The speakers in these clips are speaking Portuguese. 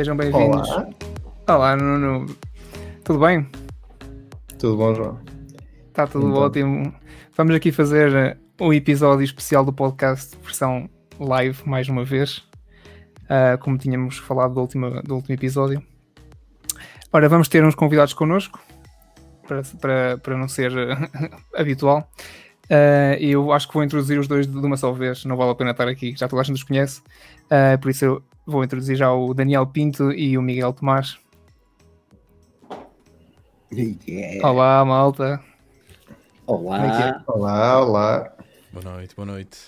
Sejam bem-vindos. Olá. Olá, Nuno. Tudo bem? Tudo bom, João? Está tudo Então. ótimo. Vamos aqui fazer um episódio especial do podcast, versão live, mais uma vez, ah, como tínhamos falado do último, do último episódio. Ora, vamos ter uns convidados connosco, para, para, para não ser eh, habitual. Ah, eu acho que vou introduzir os dois de uma só vez, não vale a pena estar aqui, já toda a gente os conhece. Ah, por isso eu vou introduzir já o Daniel Pinto e o Miguel Tomás. Yeah. Olá, malta. Olá. É é? Olá, olá. Boa noite, boa noite.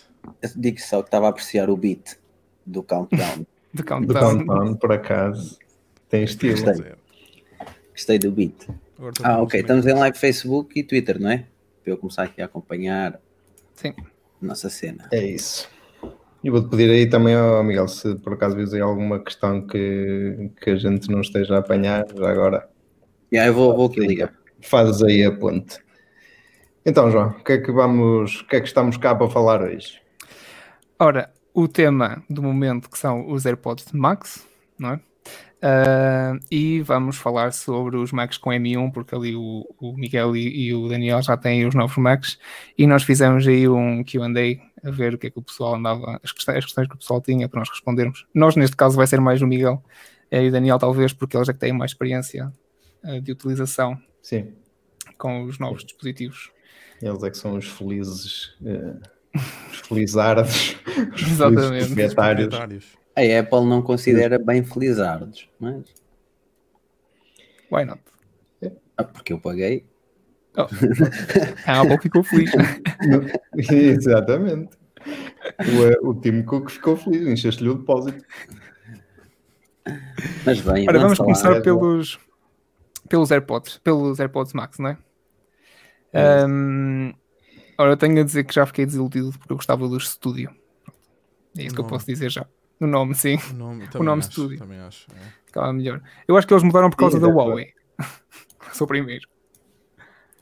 Eu digo só que estava a apreciar o beat do Countdown. Do Do Countdown. Countdown, por acaso. Tem estilo. Gostei. Gostei do beat. Ah, ok. os Estamos em live Facebook e Twitter, não é? Para eu começar aqui a acompanhar Sim. a nossa cena. É isso. E vou-te pedir aí também, ó, Miguel, se por acaso vês aí alguma questão que, que a gente não esteja a apanhar, já agora Yeah, eu vou, vou aqui ligar. fazes aí a ponte. Então, João, o que é que vamos, o que é que estamos cá para falar hoje? Ora, o tema do momento que são os AirPods Max, não é? Ah, e vamos falar sobre os Macs com M1, porque ali o, o Miguel e, e o Daniel já têm os novos Macs, e nós fizemos aí um QA a ver o que é que o pessoal andava, as questões, as questões que o pessoal tinha para nós respondermos. Nós, neste caso, vai ser mais o Miguel eh, e o Daniel, talvez, porque eles é que têm mais experiência ah, de utilização Sim, com os novos dispositivos. eles é que são os felizes, eh, os felizardos, os Exatamente. proprietários. Proprietários. A Apple não considera bem felizardos, mas. Why not? Ah, porque eu paguei. Oh. A Apple ficou feliz. Exatamente. O, eh, o Tim Cook ficou feliz, encheste-lhe o depósito. Mas bem, Ora, vamos lá. começar é pelos, pelos AirPods, pelos AirPods Max, não é? É. Ahm, ora, eu tenho a dizer que já fiquei desiludido porque eu gostava dos Studio. É isso que eu posso dizer já. No nome, sim, O nome, também nome acho, estúdio. Também acho. é. ficava melhor. Eu acho que eles mudaram por causa Sim, da Huawei. Sou o primeiro.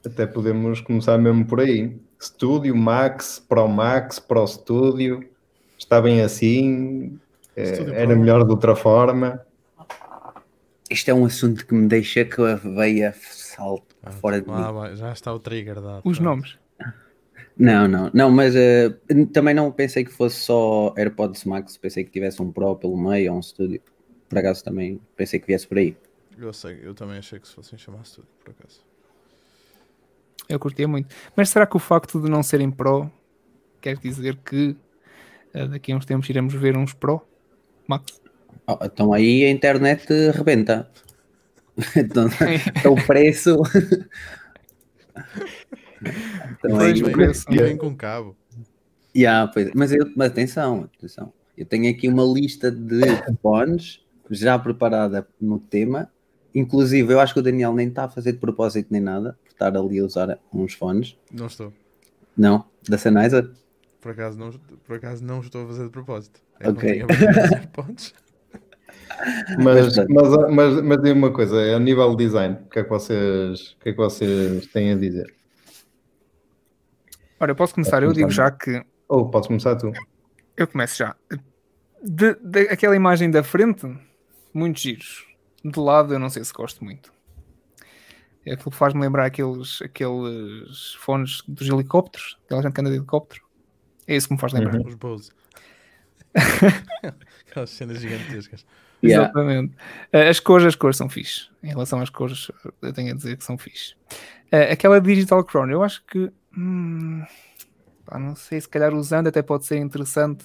Até podemos começar mesmo por aí. Studio, Max, Pro Max, Pro Studio. Está bem assim. Studio era Pro. melhor de outra forma. Isto é um assunto que me deixa com a veia salto Ah, fora de lá mim. já está o trigger dado. Os pronto. nomes. Não, não, não, mas eh, também não pensei que fosse só AirPods Max, pensei que tivesse um Pro pelo meio ou um Studio. Por acaso também pensei que viesse por aí. Eu sei, eu também achei que se fossem chamar estúdio, por acaso. Eu curtia muito. Mas será que o facto de não serem Pro quer dizer que eh, daqui a uns tempos iremos ver uns Pro Max? Oh, então aí a internet rebenta. então, então o preço. então Pois, aí, o Vem, preço. vem com cabo. Yeah, pois, mas, eu, mas atenção, atenção. Eu tenho aqui uma lista de fones já preparada no tema. Inclusive, eu acho que o Daniel nem está a fazer de propósito nem nada, estar ali a usar uns fones. Não estou. Não, da Sennheiser. Por acaso não, por acaso não estou a fazer de propósito. É Ok. Mas, Mas- mas, mas, diga uma coisa, a nível de design, o que é que vocês, o que é que vocês têm a dizer? Ora, eu posso começar. Eu digo já que Ou podes começar tu. Eu começo já. De, de- aquela imagem da frente, muitos giros. De lado, eu não sei se gosto muito. É aquilo que faz-me lembrar aqueles, aqueles fones dos helicópteros, aquela gente que anda de helicóptero. É isso que me faz lembrar. Uhum. Os Bose. Aquelas cenas gigantescas. Yeah. Exatamente. Eh, As cores, as cores são fixe. Em relação às cores, eu tenho a dizer que são fixe. Eh, Aquela Digital Crown, eu acho que. hum, não sei, se calhar usando até pode ser interessante,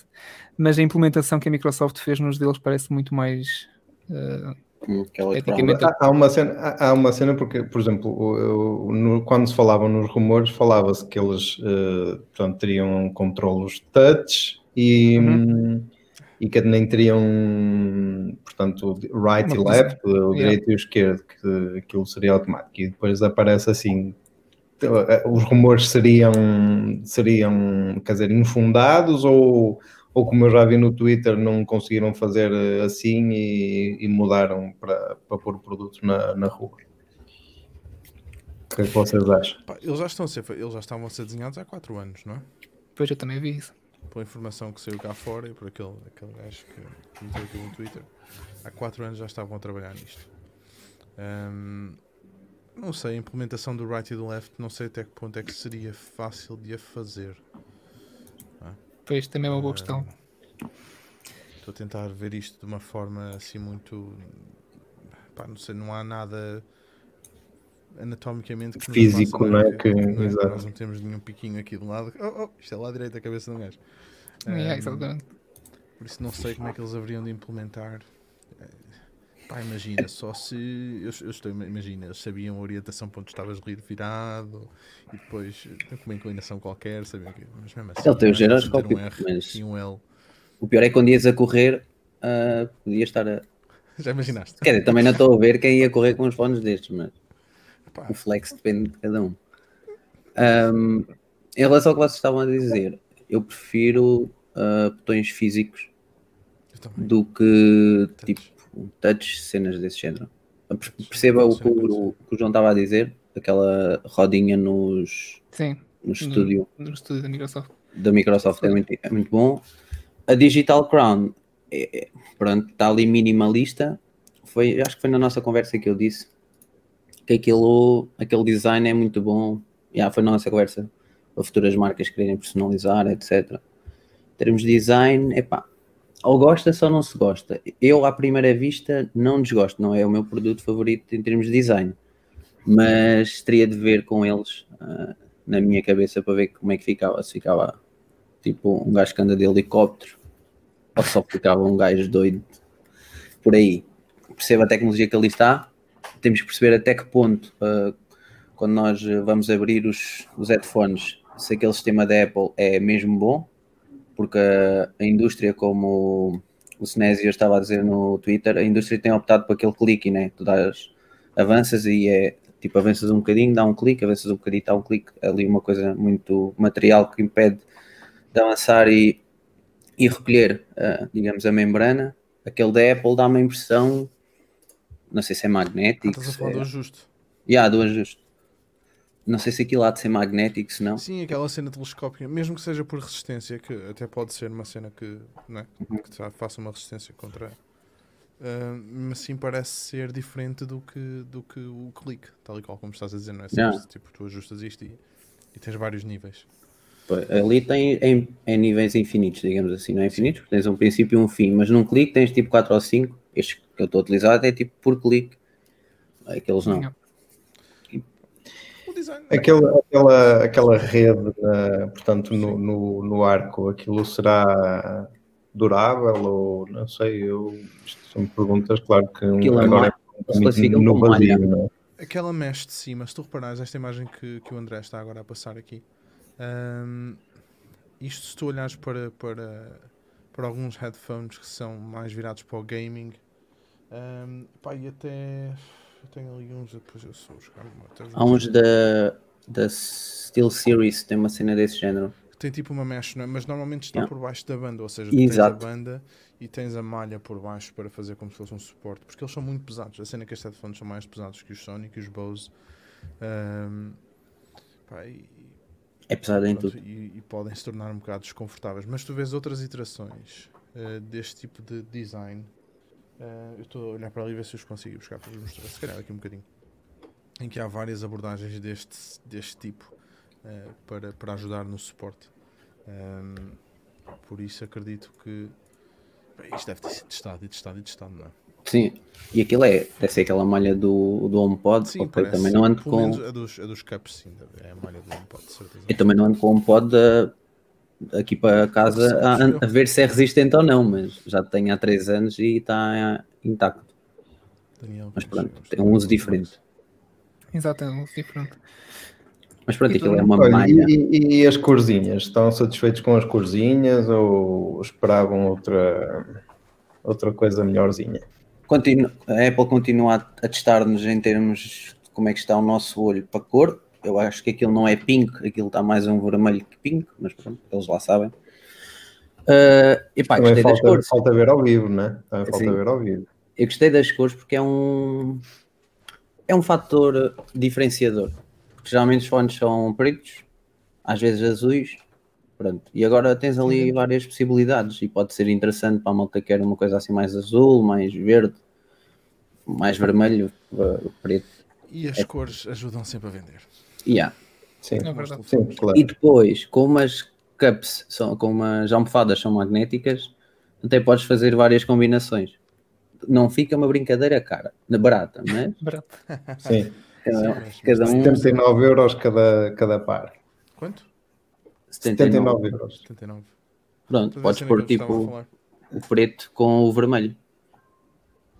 mas a implementação que a Microsoft fez nos deles parece muito mais. eh, Hum, É Há, há uma cena, há- uma cena porque, por exemplo, o- o- no- quando se falavam nos rumores, falava-se que eles eh, portanto, teriam controlos touch e, Uhum. e que nem teriam, portanto, right Uma e coisa- left, o yeah. direito e o esquerdo, que aquilo seria automático. E depois aparece assim. eh, Os rumores seriam, seriam, quer dizer, infundados ou, ou como eu já vi no Twitter, não conseguiram fazer eh, assim e, e mudaram para, para pôr produtos na, na rua. O que é que vocês acham? Eles, já estão a ser, eles já estavam a ser desenhados há 4 anos, não é? Depois eu também vi isso. pela informação que saiu cá fora e por aquele, aquele gajo que meteu aqui no Twitter, há 4 anos já estavam a trabalhar nisto. Ahm, não sei, a implementação do right e do left, não sei até que ponto é que seria fácil de a fazer. Pois também é uma boa questão. Estou a tentar ver isto de uma forma assim muito. Pá, não sei, não há nada anatomicamente que Físico, não é? ver Que- não é? exato. Nós não temos nenhum piquinho aqui do lado. Oh, oh, isto é lá à direita a cabeça de um gajo. É, Ahm, exatamente. por isso não sei como é que eles haveriam de implementar. Pá, imagina, só se. Eu, eu estou, imagina, eles sabiam a orientação para onde estavas rir virado e depois eh, com uma inclinação qualquer, sabiam que. Mas mesmo assim. Ele tem o não é giroscópio, um R mas- e um L. O pior é que quando ias a correr, ah, podia estar a. Já imaginaste? Quer dizer, também não estou a ver quem ia correr com os fones destes, mas Pá, o flex depende de cada um. Ahm, em relação ao que vocês estavam a dizer, eu prefiro ah, botões físicos do que tipo touch, cenas desse género. Per- Perceba o que o, o que o João estava a dizer, aquela rodinha nos, Sim, no estúdio no estúdio da Microsoft. da Microsoft é muito, é muito bom. A Digital Crown, é, é- pronto, está ali minimalista. Foi, acho que foi na nossa conversa que eu disse que aquilo, aquele design é muito bom. Já foi na nossa conversa para futuras marcas quererem personalizar, etc. Em termos de design, epá, ou gosta-se ou não se gosta. Eu, à primeira vista, não desgosto, não é o meu produto favorito em termos de design, mas teria de ver com eles ah, na minha cabeça para ver como é que ficava. Se ficava tipo um gajo que anda de helicóptero ou só ficava um gajo doido por aí. Perceba a tecnologia que ali está, temos que perceber até que ponto, ah, quando nós vamos abrir os, os headphones, se aquele sistema da Apple é mesmo bom, porque a, indústria, como o Sinésio estava a dizer no Twitter, a indústria tem optado por aquele clique, né? Tu dás, avanças e é tipo, avanças um bocadinho, dá um clique, avanças um bocadinho, dá um clique, ali uma coisa muito material que impede de avançar e, e recolher, ah, digamos, a membrana. Aquele da Apple dá uma impressão, não sei se é Ah, magnético, estás a falar do é... ajuste. Yeah, do ajuste. Não sei se aquilo há de ser magnético, se não. Sim, aquela cena telescópica, mesmo que seja por resistência, que até pode ser uma cena que, não é? Uhum. que já faça uma resistência contra. ah, mas sim parece ser diferente do que, do que o clique, tal e qual como estás a dizer, não é? Yeah. Tipo, tu ajustas isto e, e tens vários níveis. Ali tem em, em níveis infinitos, digamos assim, não é infinitos, porque tens um princípio e um fim, mas num clique tens tipo 4 ou 5. Este que eu estou a utilizar até tipo por clique. Aqueles não. O design. Aquela, aquela, aquela rede, na- portanto, no, no, no arco, aquilo será durável ou não sei, eu isto são perguntas, claro que um- Aquilo é agora é muito classificam no vazio, não é? Aquela mesh de cima, se tu reparares esta imagem que, que o André está agora a passar aqui, hum, isto se tu olhares para, para, para alguns headphones que são mais virados para o gaming, hum, pá, e até eu tenho ali uns, depois eu sou jogar Há uns da, da Steel Series tem uma cena desse género. que tem tipo uma mesh, é? mas normalmente está Yeah. por baixo da banda, ou seja, tu Exato. tens a banda e tens a malha por baixo para fazer como se fosse um suporte, porque eles são muito pesados. A cena que estes headphones são mais pesados que os Sony, que os Bose. hum, pá, e- É pesado em tudo. E, e podem se tornar um bocado desconfortáveis. Mas tu vês outras iterações eh, deste tipo de design. Eh, eu estou a olhar para ali e ver se os consigo buscar para vos mostrar. Se calhar aqui um bocadinho. Em que há várias abordagens deste, deste tipo eh, para, para ajudar no suporte. Ehm, por isso acredito que bem, isto deve ter sido testado e testado e testado, não é? Sim. E aquilo é, deve ser aquela malha do, do HomePod. Sim, ok, parece. também não ando com. a dos, a dos cups, sim. É a malha do HomePod, certeza. Eu também não ando com um pod da- aqui para casa a, a ver se é resistente ou não, mas já tenho há 3 anos e está intacto. Daniel, Mas pronto, tem um uso diferente. Exato, é um uso diferente. Mas pronto, E aquilo é uma Olha, malha. e, e as corzinhas? Estão satisfeitos com as corzinhas ou esperavam outra, outra coisa melhorzinha? Continu- a Apple continua a, a testar-nos em termos de como é que está o nosso olho para cor. Eu acho que aquilo não é pink, aquilo está mais um vermelho que pink, mas pronto, eles lá sabem. Ah, e pá, Também gostei das falta, cores. falta ver ao vivo, né? Também falta Sim. ver ao vivo. Eu gostei das cores porque é um é um fator diferenciador. Porque geralmente os fones são pretos, às vezes azuis, Pronto. E agora tens ali várias possibilidades e pode ser interessante para a malta que quer uma coisa assim mais azul, mais verde, mais vermelho, uh, preto. E É. as cores ajudam sempre a vender. Yeah. Sim, É sim, claro. E depois, como as cups, são, como as almofadas são magnéticas, até podes fazer várias combinações. Não fica uma brincadeira cara, barata, mas Barato. Sim. cada, mas- cada um 79 euros cada, cada par. Quanto? 79. 79 euros. 79. Pronto, podes essa pôr tipo o preto com o vermelho.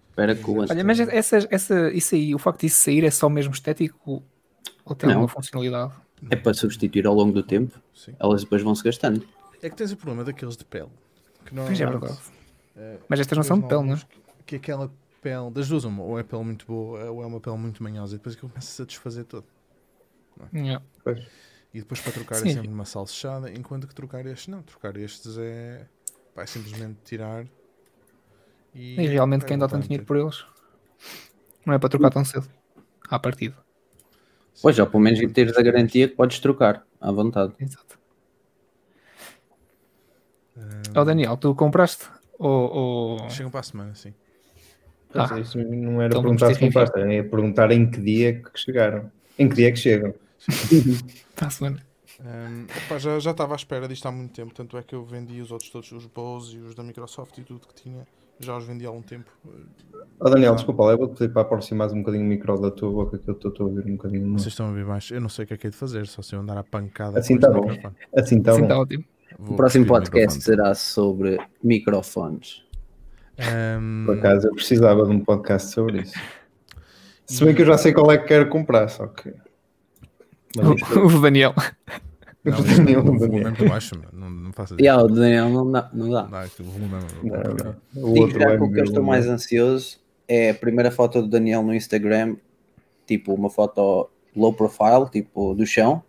Espera que o Olha, mas essa, essa, isso aí, o facto disso sair é só mesmo estético ou tem Não. alguma funcionalidade? é para substituir ao longo do tempo, Sim. elas depois vão se gastando. É que tens o problema daqueles de pele. Que Pois é normalmente, verdade. eh, Mas estas não são de pele, não é? Que aquela pele, das duas, uma, ou é pele muito boa ou é uma pele muito manhosa e depois aquilo começa-se a desfazer todo. Yeah. Pois. E depois para trocar Sim. é sempre uma salsichada, enquanto que trocar estes não. Trocar estes é, é simplesmente tirar e, E realmente é quem dá tanto dinheiro por eles não é para trocar tão cedo. À partida. Pois, ou pelo menos teres a garantia que podes trocar à vontade. Exato. Ah, Ó Daniel, tu compraste? Ou, ou... Chegam para a semana, sim. Mas Ah. isso não era Então perguntar se compraste, era perguntar em que dia que chegaram. Em que dia que chegam. Para a semana? Um, pá, já, já estava à espera disto há muito tempo, tanto é que eu vendi os outros todos, os Bose e os da Microsoft e tudo que tinha, já os vendi há algum tempo. Ó Daniel, desculpa lá, eu vou-te pedir para aproximar um bocadinho o micro da tua boca que eu estou a ouvir um bocadinho. Vocês estão a ver baixo, eu não sei o que é que é de fazer, só se eu andar a pancada Assim tá do bom. Assim está Sim, bom. está ótimo. Vou O próximo podcast será sobre microfones. Um, Por acaso eu precisava de um podcast sobre isso. Se bem que eu já sei qual é que quero comprar, só que. Mas O, o Daniel. Não, o Daniel, o o volume é muito baixo, não, não faças E ah, o Daniel não dá. Não dá. Não, isto, o volume é Não, não. O outro já é que o que eu estou mais ansioso é a primeira foto do Daniel no Instagram, tipo uma foto low profile, tipo do chão,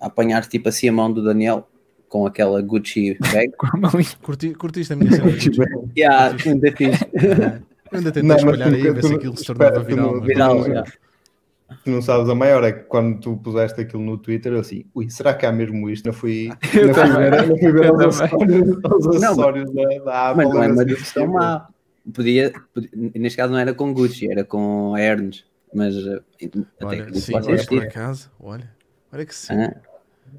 a apanhar tipo assim a mão do Daniel com aquela Gucci bag. Curti, curtiste a minha cena Gucci? yeah, ainda fiz. Ainda tentei Não, espalhar aí, ver se aquilo se tornava viral. não- Viral, não- yeah. Tu não sabes a maior, é que quando tu puseste aquilo no Twitter, eu assim, ui, será que há mesmo isto? Não fui, Eu não fui também. ver, não fui ver os acessórios, os Não, acessórios da, da Apple. Mas não é era uma decisão tipo, má. Podia, podia- neste caso não era com Gucci, era com a Ernst. Mas até Olha, acredito sim, que pode olha, existir. por acaso, olha, olha que sim. Ah,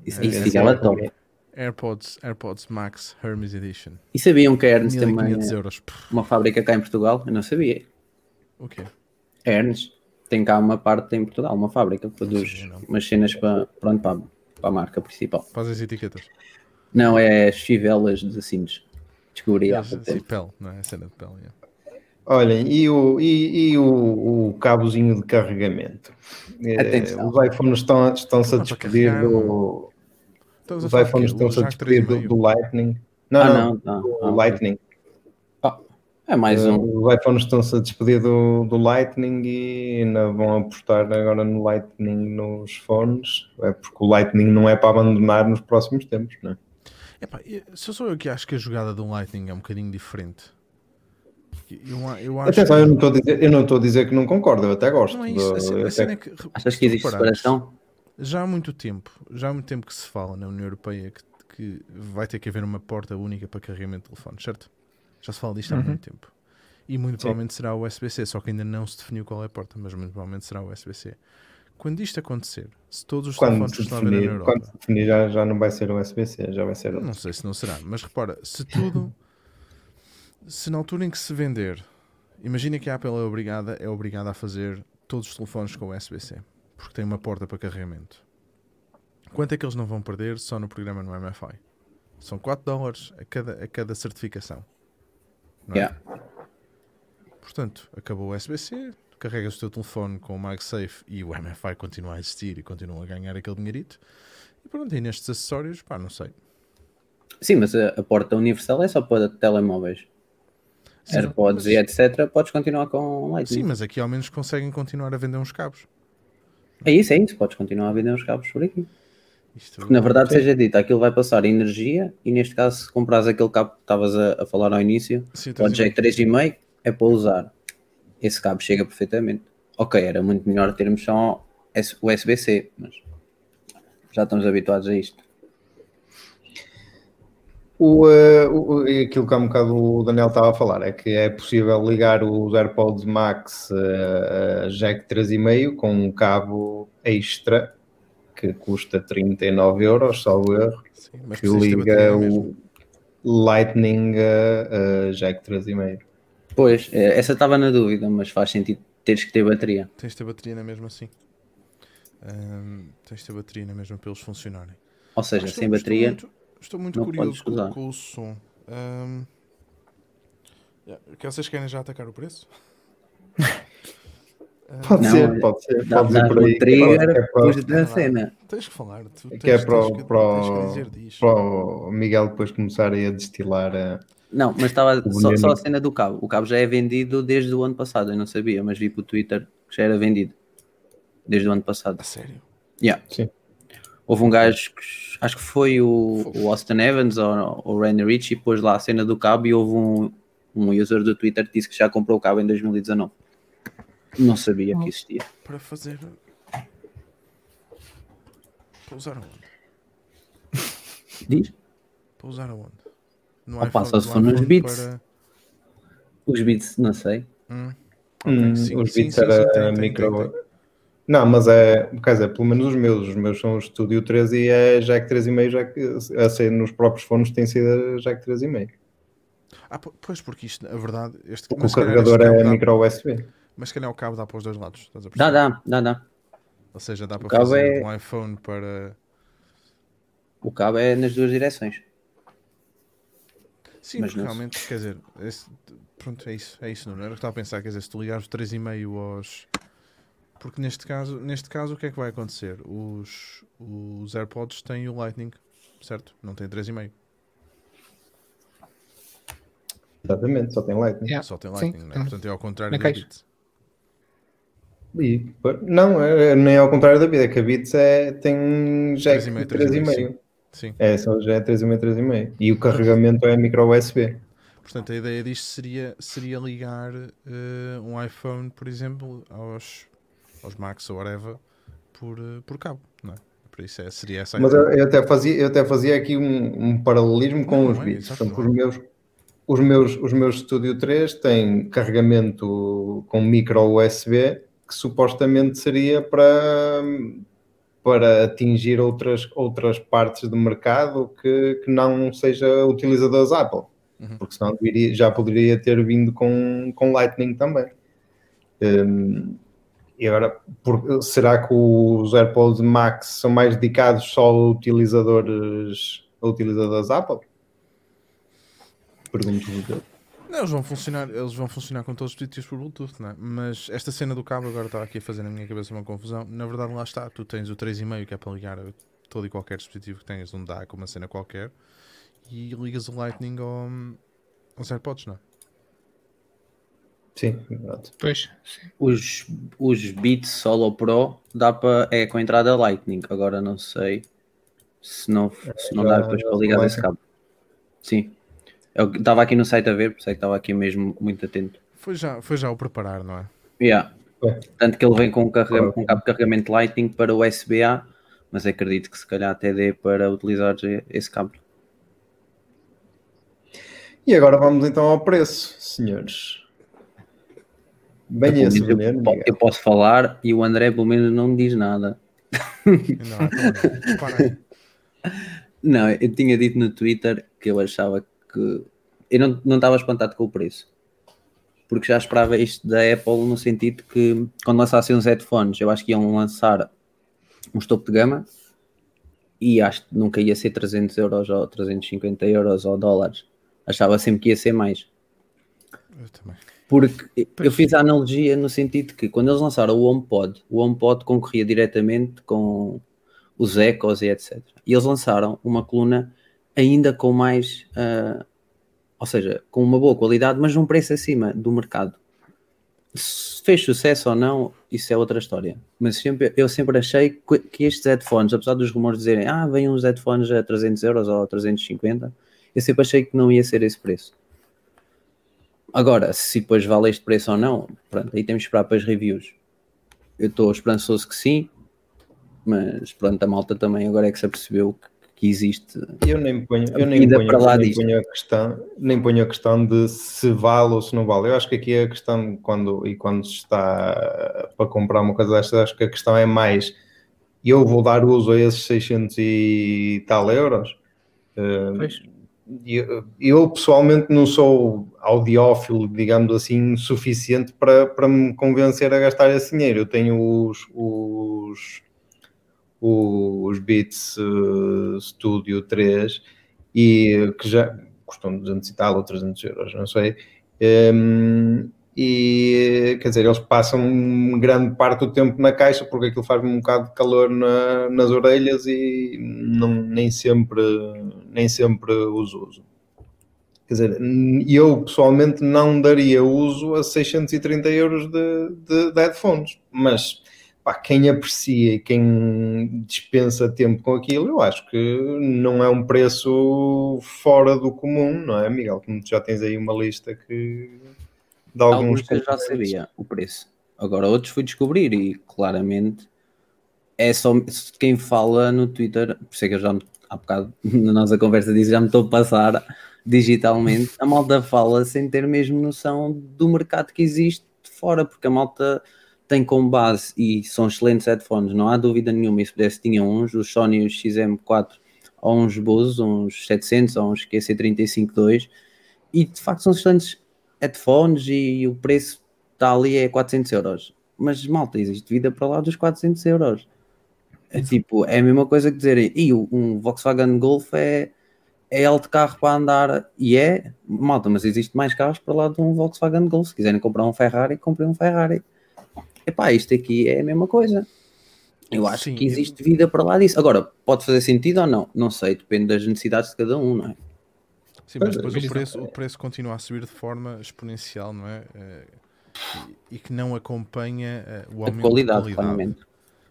isso, É, isso é, ficava é, top. AirPods, AirPods Max Hermes Edition. E sabiam que a Ernst também 1500 é euros. Pff, uma fábrica cá em Portugal? Eu não sabia. O quê? A Ernst tem cá uma parte em Portugal, uma fábrica que produz Sim, não. umas cenas para, pronto, para, para a marca principal. Faz as etiquetas. Não, é as fivelas de cintos. Descobri há pouco sim, tempo. pele, não é? A cena de pele. yeah. Olhem, e o, e, e o, o cabozinho de carregamento? Eh, Atenção. Os iPhones estão, estão-se a Ah, para despedir do. A Os iPhones estão-se a Jack despedir do, 3,5? do Lightning. Não, Ah, não, não, não. do Ah, Lightning. É mais Eh, um. Os iPhones estão-se a despedir do, do Lightning e ainda vão apostar agora no Lightning nos fones. É porque o Lightning não é para abandonar nos próximos tempos, não é? Epá, e- só sou eu que acho que a jogada do Lightning é um bocadinho diferente. Eu, eu acho Atenção, que... eu não estou a dizer, eu não estou a dizer que não concordo, eu até gosto. Não é isso. do- A cena, eu a até- é que, Achas se que existe separação? Já há muito tempo, já há muito tempo que se fala na União Europeia que, que vai ter que haver uma porta única para carregamento de telefones, certo? Já se fala disto há Uhum. muito tempo. E muito provavelmente será o USB-C, só que ainda não se definiu qual é a porta, mas muito provavelmente será o USB-C. Quando isto acontecer, se todos os quando telefones que estão a vender na Europa, quando se definir já, já não vai ser o USB-C, já vai ser. não sei se não será, mas repara, se tudo, se na altura em que se vender, imagina que a Apple é obrigada, é obrigada a fazer todos os telefones com USB-C, porque tem uma porta para carregamento. Quanto é que eles não vão perder só no programa no MFI? São 4 dólares a cada, a cada certificação. É? Yeah. Portanto, acabou o USB-C, carregas o teu telefone com o MagSafe e o MFI continua a existir e continua a ganhar aquele dinheirito. E pronto, e nestes acessórios, pá, não sei. Sim, mas a, a porta universal é só para telemóveis. Sim, AirPods mas- e etc. Podes continuar com Lightning. Sim, mas aqui ao menos conseguem continuar a vender uns cabos. É isso, é isso. Podes continuar a vender os cabos por aqui. Isto, Porque na verdade, seja dito, aquilo vai passar energia e neste caso, se compras aquele cabo que estavas a, a falar ao início, Sim, o J3,5 é para usar. Esse cabo chega perfeitamente. Ok, era muito melhor termos só USB-C, mas já estamos habituados a isto. O, eh, o- e aquilo que há um bocado o Daniel estava a falar é que é possível ligar os AirPods Max eh, a jack 3,5 com um cabo extra que custa 39 euros, salvo erro, Sim, mas que liga o Lightning a, a jack 3,5. Pois, eh, essa estava na dúvida, mas faz sentido teres que ter bateria. Tens de ter bateria na mesma assim. Ahm, tens de ter bateria na mesma para eles funcionarem. Ou seja, Estou- sem bateria. Estou muito, estou muito não curioso podes com, com o som. Ahm, yeah, que vocês querem já atacar o preço? Pode Não, ser, pode ser, Dá, pode ser por aí. que é trigger, para- é da cena. tens que falar. Tu tens, que é para o- tens que- para o- tens para o Miguel depois começar a destilar a. Não, mas estava O só, só a cena do cabo. O cabo já é vendido desde o ano passado, eu não sabia, mas vi pelo Twitter que já era vendido desde o ano passado. A sério? Yeah. Sim. Houve um gajo que acho que foi o, o Austin Evans ou o Randy Ritchie, pôs lá a cena do cabo e houve um, um user do Twitter que disse que já comprou o cabo em 2019. Não sabia que existia. Para fazer. Para usar aonde? Diz? Para usar aonde? No Opa, só se for nos beats. para- Os bits, não sei. Hum, Hum, ok, sim, os bits sim, era sim, tem, tem, micro. tem, tem. Não, mas é, quer dizer, pelo menos os meus, os meus são o Studio 3 e é Jack 3,5, Jack, a ser nos próprios fones tem sido a Jack 3,5. Ah, po- pois, porque isto, a verdade, este o calhar carregador é dá- micro USB. Mas se calhar o cabo dá para os dois lados. Estás a Dá, perceber? dá, dá, dá. Ou seja, dá para fazer é- um iPhone para. O cabo é nas duas direções. Sim, Mas não realmente, quer dizer, esse- pronto, é isso, é isso, não era o que estava a pensar, quer dizer, se tu ligares o 3,5 aos. Porque neste caso, neste caso, o que é que vai acontecer? Os, os AirPods têm o Lightning, certo? Não têm 3,5, Exatamente, só tem Lightning. Yeah. só tem Sim, Lightning, não é? tem. Portanto, é ao contrário caixa. Beats. E, não, é, nem ao contrário da vida, é que a Beats é, tem Jack 3,5, 3,5. Sim. É, só já é 3,5, 3,5. E o carregamento é micro USB. Portanto, a ideia disto seria, seria ligar eh, um iPhone, por exemplo, aos, aos Max ou whatever, por, eh, por cabo, não é? Por isso é, seria essa a Mas ideia. eu, eu até fazia, eu até fazia aqui um, um paralelismo com Não, os não é, bits. exato, Portanto, os meus, os meus, os meus Studio 3 têm carregamento com micro USB que supostamente seria para, para atingir outras, outras partes do mercado que, que não seja utilizadores Apple. Uhum. Porque senão viria- já poderia ter vindo com, com Lightning também. Hum, e agora, por- será que os AirPods Max são mais dedicados só a utilizadores, a utilizadores Apple? Pergunto-vos. Não, eles vão funcionar, eles vão funcionar com todos os dispositivos por Bluetooth, não é? Mas esta cena do cabo agora estava aqui a fazer na minha cabeça uma confusão. Na verdade, lá está, tu tens o 3,5 que é para ligar a todo e qualquer dispositivo que tenhas, um DAC, uma cena qualquer, e ligas o Lightning ao, aos AirPods, não é? Sim, exato. Pois, sim. Os, os Beats Solo Pro dá para é com a entrada Lightning. Agora não sei se não, se não dá depois para ligar esse cabo. Sim. Eu estava aqui no site a ver, por isso é que estava aqui mesmo muito atento. Foi já, foi já o preparar, não é? Yeah. É. Tanto que ele vem com um, com um cabo de carregamento Lightning para USB-A, mas acredito que se calhar até dê para utilizar esse cabo. E agora vamos então ao preço, senhores. Bem esse eu, eu posso falar e o André pelo menos não me diz nada. Então, repara aí. Não, eu tinha dito no Twitter que eu achava que. Eu não, não estava espantado com o preço. Porque já esperava isto da Apple no sentido que quando lançassem os headphones, eu acho que iam lançar um topo de gama e acho que nunca ia ser 300 euros ou 350 euros ou dólares. Achava sempre que ia ser mais. Eu também. Porque eu fiz a analogia no sentido que quando eles lançaram o HomePod, o HomePod concorria diretamente com os Ecos e etc. E eles lançaram uma coluna ainda com mais, ah, ou seja, com uma boa qualidade, mas num preço acima do mercado. Se fez sucesso ou não, isso é outra história. Mas sempre, eu sempre achei que, que estes headphones, apesar dos rumores dizerem ah, vêm uns headphones a 300 euros ou a 350, eu sempre achei que não ia ser esse preço. Agora, se depois vale este preço ou não, pronto, aí temos que esperar para as reviews. Eu estou esperançoso que sim, mas pronto, a malta também agora é que se apercebeu que, que existe. Eu nem ponho, eu nem ponho, para lá nem ponho a questão, nem ponho a questão de se vale ou se não vale. Eu acho que aqui a questão, quando, e quando se está para comprar uma coisa destas, acho que a questão é mais eu vou dar uso a esses 600 e tal euros. Eh, Pois. eu, eu, pessoalmente não sou audiófilo, digamos assim, suficiente para, para me convencer a gastar esse dinheiro. Eu tenho os, os, os Beats eh, Studio 3 e que já custam 200 e tal ou 300 euros, não sei. Ehm, e quer dizer, eles passam grande parte do tempo na caixa porque aquilo faz-me um bocado de calor na- nas orelhas e não, nem, sempre, nem sempre os uso. Quer dizer, eu pessoalmente não daria uso a 630 euros de, de, de headphones, mas pá, quem aprecia e quem dispensa tempo com aquilo, eu acho que não é um preço fora do comum, não é, Miguel? Como tu já tens aí uma lista que de alguns Alguns eu já sabia o preço. Agora outros fui descobrir e claramente é só quem fala no Twitter, por isso é que eu já há bocado na nossa conversa disse já me estou a passar digitalmente, a malta fala sem ter mesmo noção do mercado que existe de fora, porque a malta tem como base e são excelentes headphones, não há dúvida nenhuma, e se pudesse tinha uns, os Sony os XM4 ou uns Bose, uns 700 ou uns QC35-2 e de facto são excelentes headphones e o preço está ali é 400 euros. Mas malta, existe vida para lá dos 400 euros. É tipo, é a mesma coisa que dizerem, e o- um Volkswagen Golf é, é alto carro para andar, e é, malta, mas existe mais carros para lá de um Volkswagen Golf. Se quiserem comprar um Ferrari, comprem um Ferrari. Epá, isto aqui é a mesma coisa. Eu acho Sim, que eu- existe vida para lá disso. Agora, pode fazer sentido ou não? Não sei, depende das necessidades de cada um, não é? Sim, mas Pois, depois o preço, o preço continua a subir de forma exponencial, não é? Eh, E, que não acompanha eh, o A aumento qualidade, de qualidade.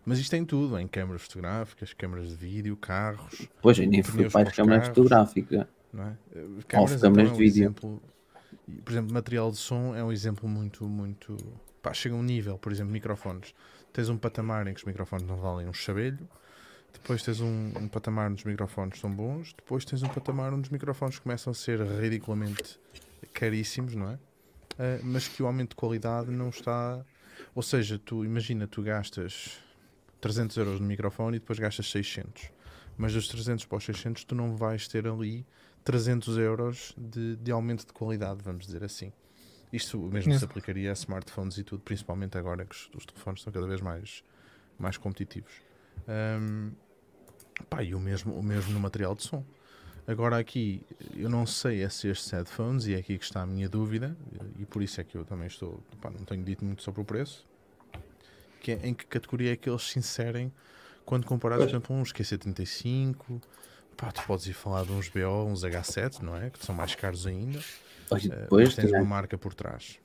Mas isto tem tudo, em câmaras fotográficas, câmaras de vídeo, carros, Pois, eu nem fui para as os câmaras fotográficas. não é? Eh, Câmaras, câmaras então, é de um vídeo. exemplo, por exemplo, material de som é um exemplo muito, muito... Pá, chega um nível, por exemplo, microfones. Tens um patamar em que os microfones não valem um chabelho, depois tens um, um patamar onde os microfones são bons, depois tens um patamar onde os microfones começam a ser ridiculamente caríssimos, não é? Ah, mas que o aumento de qualidade não está. Ou seja, tu imagina, tu gastas 300 euros no microfone e depois gastas 600, mas dos 300 para os 600 tu não vais ter ali 300 euros de, de aumento de qualidade, vamos dizer assim. Isto mesmo se aplicaria a smartphones e tudo, principalmente agora que os, os telefones estão cada vez mais, mais competitivos. Ahm, pá, e o mesmo, o mesmo no material de som. Agora aqui, eu não sei é se estes headphones, e é aqui que está a minha dúvida, e por isso é que eu também estou, pá, não tenho dito muito sobre o preço, que é em que categoria é que eles se inserem quando comparados, por exemplo, uns QC35, pá, tu podes ir falar de uns BO, uns H7, não é? Que são mais caros ainda, Pois, eh, depois mas tens uma marca por trás.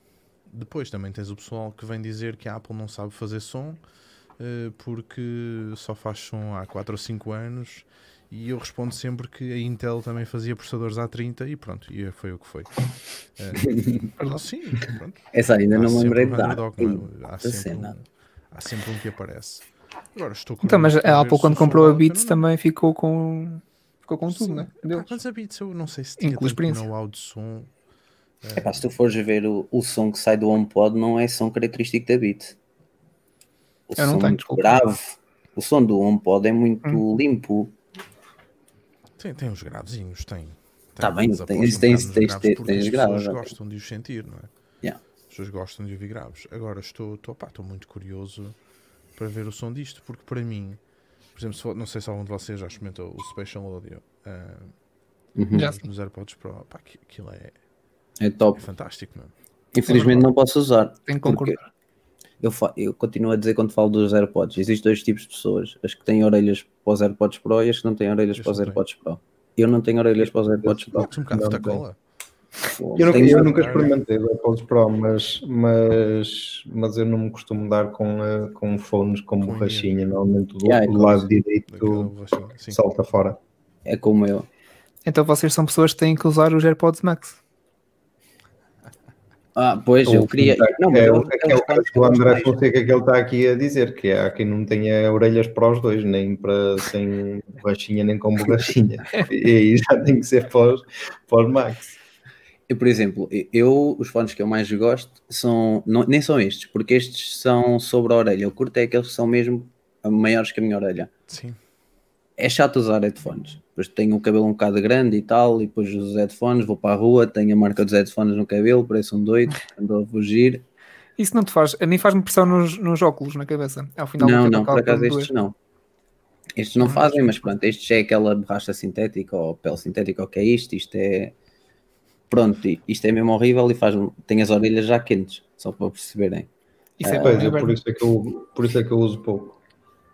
Depois também tens o pessoal que vem dizer que a Apple não sabe fazer som eh, porque só faz som há 4 ou 5 anos e eu respondo sempre que a Intel também fazia processadores há 30 e pronto, e foi o que foi. Eh, sim, pronto. Essa ainda Há não me sempre lembrei um de dar. é? há, sempre cena. um, há sempre um que aparece. Agora estou Então, mas a Apple quando comprou a Beats também ficou com ficou com tudo, Sim. né? Deles. mas a Beats eu não sei se tinha experiência. know-how de som. Epá, se tu fores ver o, o som que sai do HomePod, não é som característico da Beat. O Eu não som tenho, muito desculpa. grave. O som do HomePod é muito Hum. limpo. Tem, tem uns gravezinhos, tem. Tá bem, tem- um tens- bocado nos tens- graves tens- porque tens as graves, pessoas ok. gostam de os sentir, não é? Yeah. As pessoas gostam de ouvir graves. Agora estou, estou, pá, estou muito curioso para ver o som disto, porque para mim, por exemplo, se, não sei se algum de vocês já experimentou o Spatial Audio ah, Uhum. Nos- AirPods Pro, pá, aqui- aquilo é, É é top. fantástico, não é? Infelizmente não posso usar. Tenho que concordar. eu, eu continuo a dizer quando falo dos AirPods. Existem dois tipos de pessoas. As que têm orelhas para os AirPods Pro e as que não têm orelhas Eu para os. AirPods Pro. Eu não tenho orelhas para os AirPods Pro. Um bocado de cola. Eu, nunca- eu nunca experimentei o AirPods Pro, mas, mas, mas eu não me costumo dar com, eh, com fones com Com borrachinha. Normalmente do, Yeah, do é lado como- direito salta fora. É como eu. Então vocês são pessoas que têm que usar os AirPods Max. Ah, pois, eu queria. Não, mas é, eu- o- eu- aquele eu- caso que o André Fonseca que ele está aqui a dizer, que há quem não tenha orelhas para os dois, nem para sem borrachinha nem com borrachinha. E aí já tem que ser para os, para os Max. Eu, por exemplo, eu, os fones que eu mais gosto são, não- nem são estes, porque estes são sobre a orelha. Eu curto é aqueles que são mesmo maiores que a minha orelha. Sim. É chato usar headphones. Depois tenho o cabelo um bocado grande e tal, e depois os headphones, vou para a rua, tenho a marca dos headphones no cabelo, parece um doido, ando a fugir. Isso não te faz, mim faz-me pressão nos, nos óculos na cabeça. Ao final Não, não, por acaso estes doer. não. Estes não fazem, mas pronto, estes é aquela borracha sintética ou pele sintética, o que é isto? Isto é. Pronto, isto é mesmo horrível e faz tem as orelhas já quentes, só para perceberem. Isso é bom, Pois, é é, por, isso é que eu, por isso é que eu uso pouco.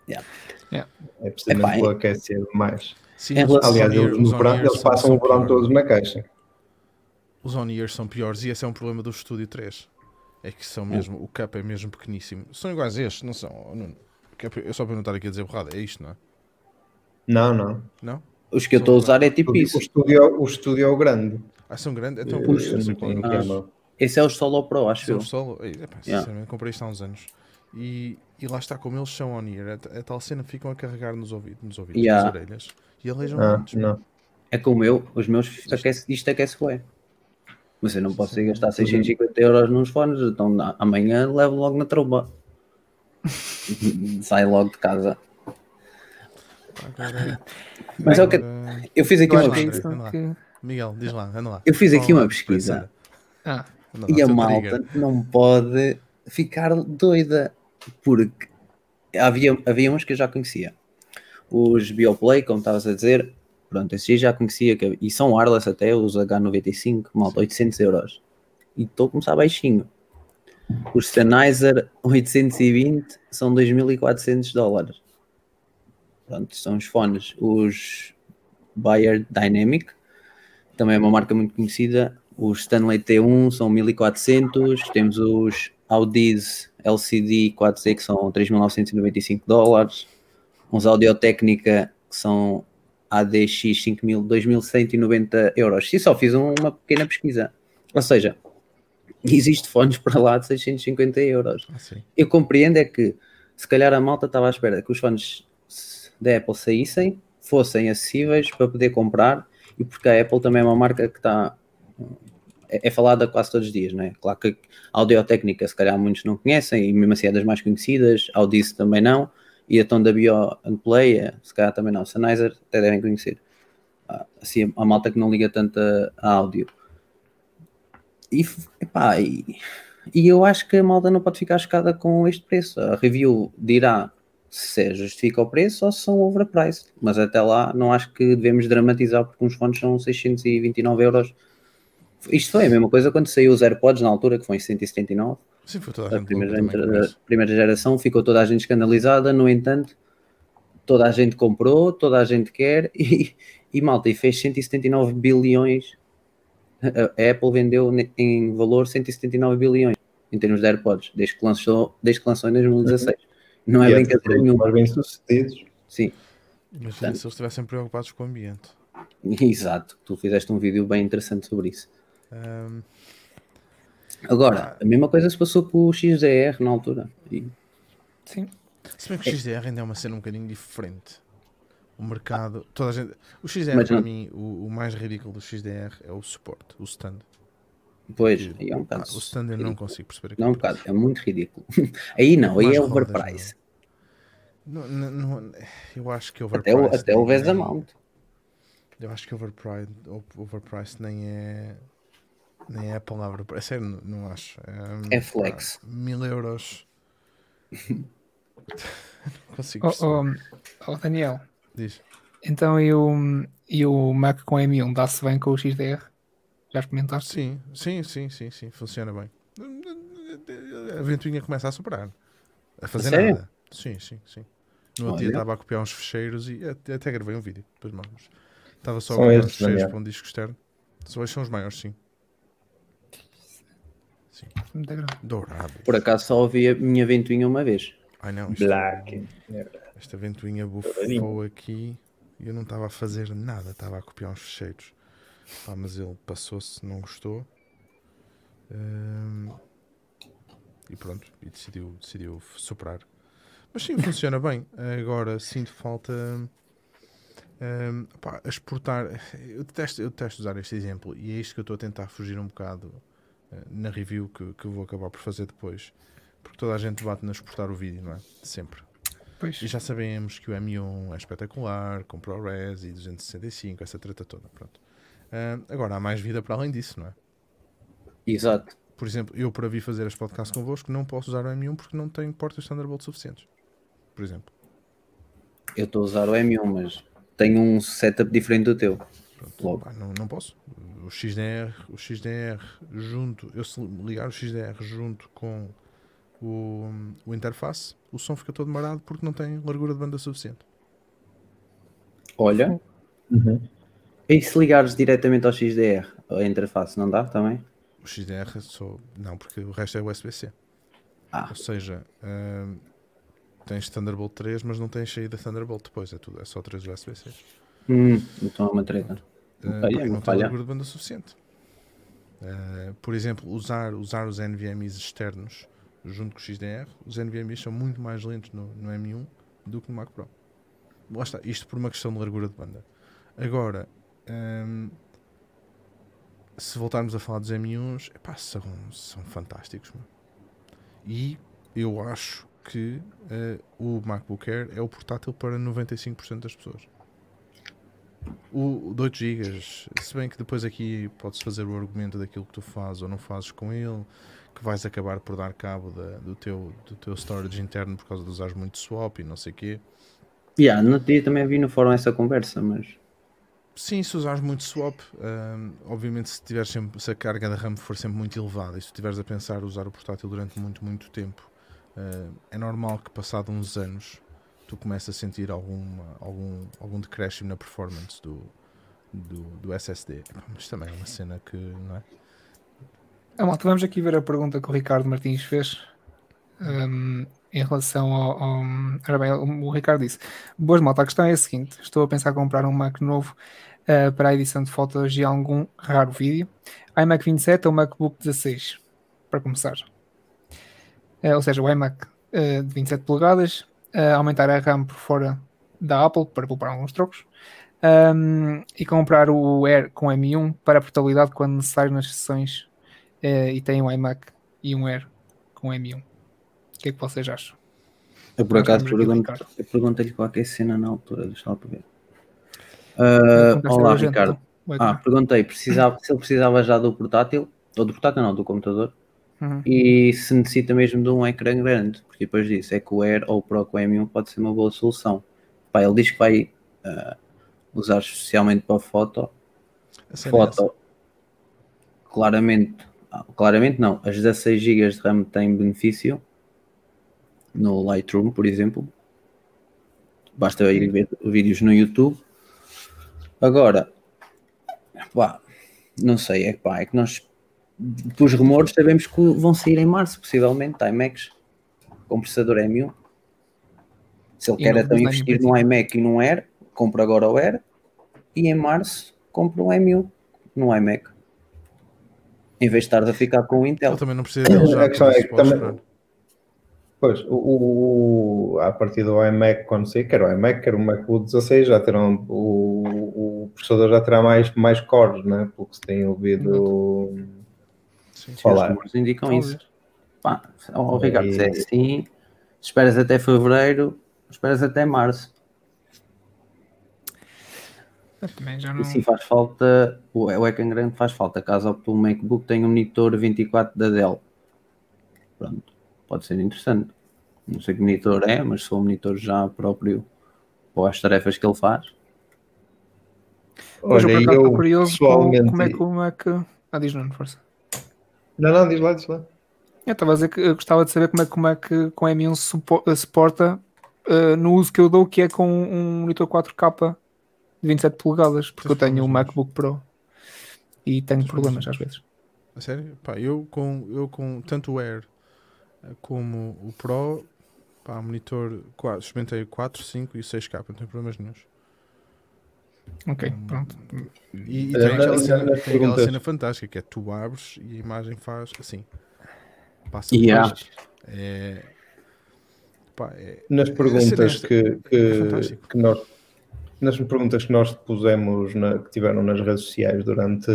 Yeah. Yeah. É precisamente Epá, para aquecer mais. Sim, Em relação- Aliás, eles, no verão, eles passam o verão todos na caixa. Os on-ears são piores e esse é um problema do Estúdio 3. É que são mesmo, o cap é mesmo pequeníssimo. São iguais a estes, não são? Oh, é Eu só para não estar aqui a dizer borrada, é isto, não é? Não, não. Não? Os que eu estou a usar é tipo O, isso. o estúdio, o estúdio é o grande. Ah, são grandes? Então, Eu- pois, eu eu sei não qual é tenho o aqui que a é. mão. Esse é o Solo Pro, acho São eu. solo. Ei, epá, Yeah. sinceramente, comprei isto há uns anos. E, e lá está, como eles são on-ear, a, a tal cena ficam a carregar nos ouvidos, nos ouvidos Yeah. nas orelhas. E alejam Ah, não. É como eu, os meus aquece, isto aquece bem. Mas eu não posso ir gastar 650 euros nos fones, então amanhã levo logo na tromba. Sai logo de casa. Mas é o que eu fiz aqui uma é que... Miguel, diz lá, anda lá. Eu fiz aqui uma lá, pesquisa. Ah, E a malta não pode ficar doida, porque havia, havia uns que eu já conhecia. Os Bioplay, como estavas a dizer, pronto, esses já conhecia, que, e são wireless até, os H95, malta, 800 euros. E estou a começar baixinho. Os Sennheiser 820 são 2.400 dólares. Pronto, são os fones. Os Bayer Dynamic, também é uma marca muito conhecida. Os Stanley T1 são 1400, temos os Audis LCD 4Z que são 3.995 dólares, uns Audio-Técnica que são ADX 5000, 2.190 euros. E só fiz uma pequena pesquisa. Ou seja, existe fones para lá de 650 euros. Ah. Eu compreendo é que se calhar a malta estava à espera que os fones da Apple saíssem, fossem acessíveis para poder comprar e porque a Apple também é uma marca que está é, é falada quase todos os dias, não é? Claro que a Audio-Técnica se calhar muitos não conhecem e mesmo assim é das mais conhecidas, Audice também não e a Tom da Bio and Play é, se calhar também não, Sennheiser até devem conhecer. Ah, Assim, a malta que não liga tanto a, a áudio. E, epá, e, e eu acho que a malta não pode ficar chocada com este preço. A review dirá se justifica o preço ou se são overpriced. Mas até lá não acho que devemos dramatizar porque uns fones são 629 euros. Isto foi a mesma coisa quando saiu os AirPods na altura, que foi em 179. Sim, foi toda a A gente primeira, louca também primeira geração ficou toda a gente escandalizada, no entanto, toda a gente comprou, toda a gente quer e, e malta, e fez 179 bilhões. A Apple vendeu em valor 179 bilhões em termos de AirPods, desde que lançou, desde que lançou em 2016. Não é E brincadeira todos nenhuma. bem sucedidos. Sim, Imagina se eles estivessem preocupados com o ambiente. exato. Tu fizeste um vídeo bem interessante sobre isso. Ahm, Agora, a mesma coisa se passou com o XDR na altura. E sim. se bem que o XDR ainda é uma cena um bocadinho diferente. O mercado, toda a gente. O XDR, Mas para não- mim, o, o mais ridículo do XDR é o suporte, o stand. depois, aí é um Ah, bocado. o stand eu não consigo perceber Não, um bocado, é muito ridículo. Aí não, aí é rodas, overprice. Não, não, não- eu acho que Até o, overpriced. até o nem- Vesa nem- Mount. Eu acho que overpriced, overpriced nem é. Nem é a palavra. É sério, não, não acho. É, É flex. pá, Mil euros. não consigo Oh, oh, oh, Daniel, Diz. então e o, e o Mac com M1 dá-se bem com o XDR? Já experimentaste? Sim, sim, sim, sim, sim, funciona bem. A ventoinha começa a superar. A fazer sério? nada. Sim, sim, sim. No outro dia estava a copiar uns fecheiros e até, até gravei um vídeo. Depois mando-vos. Estava só a copiar uns fecheiros para um disco externo. Só estes são os maiores, sim. Sim. Dourado. Por acaso só ouvi a minha ventoinha uma vez. Ai não, isto- Black. esta ventoinha bufou aqui e eu não estava a fazer nada. Estava a copiar uns fecheiros. Pá, mas ele passou-se, não gostou. Hum, e pronto, e decidiu, decidiu superar. Mas sim, funciona bem. Agora sinto falta hum, pá, exportar. Eu detesto, eu detesto usar este exemplo e é isto que eu estou a tentar fugir um bocado na review que, que eu vou acabar por fazer depois. Porque toda a gente bate na exportar o vídeo, não é? Sempre. Pois. E já sabemos que o M1 é espetacular, com ProRes e 265, essa treta toda. Pronto. Ah, agora, há mais vida para além disso, não é? Exato. Por exemplo, eu para vir fazer este podcast convosco não posso usar o M1 porque não tenho portas Thunderbolt suficientes. Por exemplo. Eu estou a usar o M1, mas tenho um setup diferente do teu. Pronto, Logo. pá, não, não posso. O XDR, o XDR junto, eu se ligar o XDR junto com o, o interface, o som fica todo marado porque não tem largura de banda suficiente. Olha, Uhum. e se ligares diretamente ao XDR, a interface, não dá também? O XDR só. Não, porque o resto é USB-C. Ah. Ou seja, hum, tens Thunderbolt 3, mas não tens saída Thunderbolt depois. É, tudo, é só 3 USB-C. Hum, então é uma treta. Uh, Olha, porque não não tem falha. largura de banda suficiente. Uh, por exemplo, usar, usar os NVMEs externos junto com o XDR, os NVMEs são muito mais lentos no, no M1 do que no Mac Pro. Lá está, isto por uma questão de largura de banda. Agora, hum, se voltarmos a falar dos M1s, epá, são, são fantásticos. meu. E eu acho que uh, o MacBook Air é o portátil para 95% das pessoas. O, o de 8 GB, se bem que depois aqui podes fazer o argumento daquilo que tu fazes ou não fazes com ele, que vais acabar por dar cabo da- do, teu, do teu storage interno por causa de usares muito swap e não sei o quê. Yeah, no dia também vi no fórum essa conversa, mas Sim, se usares muito swap, hum, obviamente se, tiveres sempre, se a carga da RAM for sempre muito elevada e se estiveres a pensar usar o portátil durante muito, muito tempo, hum, é normal que passado uns anos tu comeces a sentir alguma, algum, algum decréscimo na performance do, do, do SSD. Mas também é uma cena que, não é? Ah, malta, vamos aqui ver a pergunta que o Ricardo Martins fez hum, em relação ao, ao- Ora bem, o, Ricardo disse: Boas, malta, a questão é a seguinte: estou a pensar em comprar um Mac novo ah, para a edição de fotos e algum raro vídeo. iMac 27 ou MacBook 16, para começar. Ah, ou seja, o iMac ah, de 27 polegadas, ah, aumentar a RAM por fora da Apple para poupar alguns trocos. hum, e comprar o Air com M1 para portabilidade quando necessário nas sessões eh, e tem um iMac e um Air com M1. O que é que vocês acham? eu por acaso o pergunto- qualquer cena na altura, deixa lá para ver. Conversa olá, gente, Ricardo. então. Ah, perguntei precisava, se ele precisava já do portátil, ou do portátil não, do computador, Uhum. e se necessita mesmo de um ecrã grande, porque depois disse é que o Air ou o Pro com o M1 pode ser uma boa solução. Pá, ele diz que vai ah, usar especialmente para foto, é essa. foto claramente, ah, claramente não, as 16 GB de RAM têm benefício no Lightroom, por exemplo. Basta ir ver vídeos no YouTube. Agora, pá, não sei, é, pá, é que nós, pelos rumores, sabemos que vão sair em março, possivelmente, iMacs com processador M1. Se ele E quer então investir num iMac e num Air, compra agora o Air e em março compra um M1 no iMac. Em vez de estar a ficar com o Intel. Ele também não precisa dele já. A questão é que também-. Pois, o, o, a partir do iMac, quando sair, quer o iMac, quer o MacBook 16, já terão, o, o processador já terá mais, mais cores, né? Pelo que se tem ouvido sim. Os falar. rumores indicam Talvez. isso. Pá, ó, Ricardo, se é assim, esperas até fevereiro, esperas até março. Eu Também já não. E sim, faz falta, o, o ecrã grande faz falta. Caso opte um MacBook, tem um monitor 24 da Dell. Pronto, pode ser interessante. Não sei que monitor é, mas se for um monitor já próprio para as tarefas que ele faz. Mas eu por acaso eu curioso pessoalmente... como é que o Mac. Ah, diz não, força. Não, não, diz lá, diz lá. Eu estava a dizer que eu gostava de saber como é que o Mac com M1 supo- eh, suporta eh, no uso que eu dou, que é com um monitor 4K de 27 polegadas, porque eu tenho um MacBook Pro e tenho Tens problemas às vezes. A sério? Pá, eu com, eu com tanto o Air eh, como o Pro, pá, monitor, quatro, experimentei o 4, 5 e o 6K, não tenho problemas nenhums. Ok, pronto. E, e Eh, tem, aquela nas- cena, tem aquela cena fantástica que é tu abres e a imagem faz assim. Passa Yeah. é, pá, é- Nas a perguntas que, é que, nós nas perguntas que nós pusemos na- que tiveram nas redes sociais durante,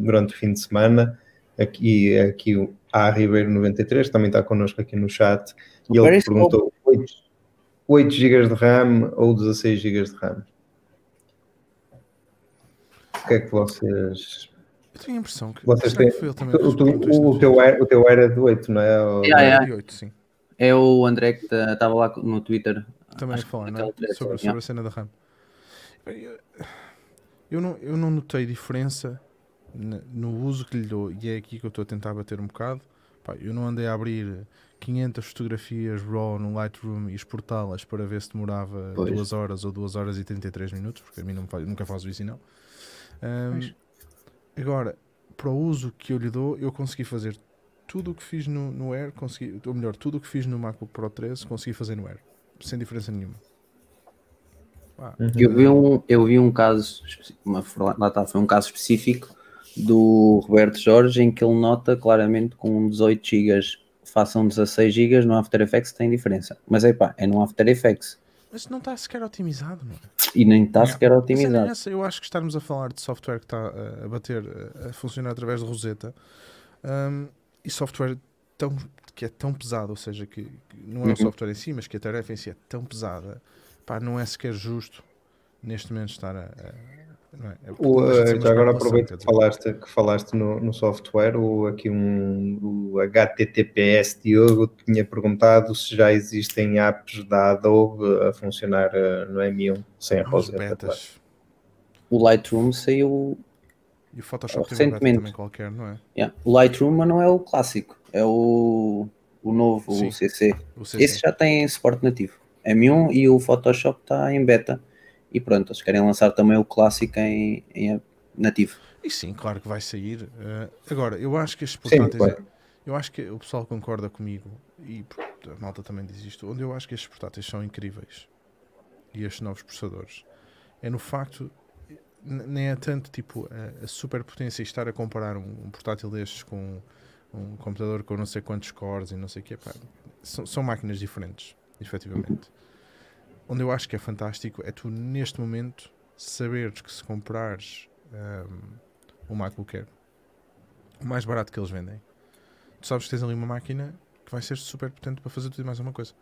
durante o fim de semana, aqui, aqui o A Ribeiro 93 também está connosco aqui no chat e ele perguntou 8, 8 GB de RAM ou 16 GB de RAM? O que é que vocês. eu tenho a impressão que, Vocês que têm- também que O, tu- o no teu, Twitter? era, o teu era de 8, não é? Ou- Yeah, yeah. De oito, sim. É o André que estava lá no Twitter. Também a Acho que falar, não é? Sobre, sobre a cena da RAM. Eu, não, eu não notei diferença no uso que lhe dou, e é aqui que eu estou a tentar bater um bocado. Pá, eu não andei a abrir 500 fotografias RAW no Lightroom e exportá-las para ver se demorava Pois. 2 horas ou 2 horas e 33 minutos, porque a mim faz- nunca faço isso, não. Pois. agora, para o uso que eu lhe dou, eu consegui fazer tudo o que fiz no, no Air, consegui, ou melhor, tudo o que fiz no MacBook Pro 13, consegui fazer no Air, sem diferença nenhuma. Uhum. Eu vi um, eu vi um caso, uma, lá está, foi um caso específico do Roberto Jorge em que ele nota claramente com 18 GB façam 16 GB no After Effects tem diferença. Mas é pá, é no After Effects Mas não está sequer otimizado, não é? e nem está sequer cena é otimizado. essa, eu acho que estarmos a falar de software que está a, a bater, a, a funcionar através de Rosetta hum, e software tão, que é tão pesado, ou seja, que, que não é o Uhum. software em si, mas que a tarefa em si é tão pesada, pá, não é sequer justo neste momento estar a. é? É- O, eh, já agora aproveito que falaste, que falaste no, no software, o, aqui um o HTTPS Diogo tinha perguntado se já existem apps da Adobe a funcionar eh, no M1 sem a Os Rosetta. O Lightroom saiu. E o Photoshop Recentemente. também qualquer, não é? yeah, O Lightroom mas não é o clássico, é o, o novo Sim. o CC. O CC. Esse já tem suporte nativo. M1 e o Photoshop está em beta. E pronto, eles querem lançar também o clássico em, em nativo. E sim, claro que vai sair. Eh, agora, eu acho que estes Sim, portáteis. claro. Eu acho que o pessoal concorda comigo, e a malta também diz isto, onde eu acho que estes portáteis são incríveis e estes novos processadores é no facto, nem é tanto tipo a, a superpotência e estar a comparar um, um portátil destes com um computador com não sei quantos cores e não sei o que, são, são máquinas diferentes, efetivamente. Onde eu acho que é fantástico é tu, neste momento, saberes que se comprares um, um MacBook o mais barato que eles vendem, tu sabes que tens ali uma máquina que vai ser super potente para fazer tudo e mais uma coisa.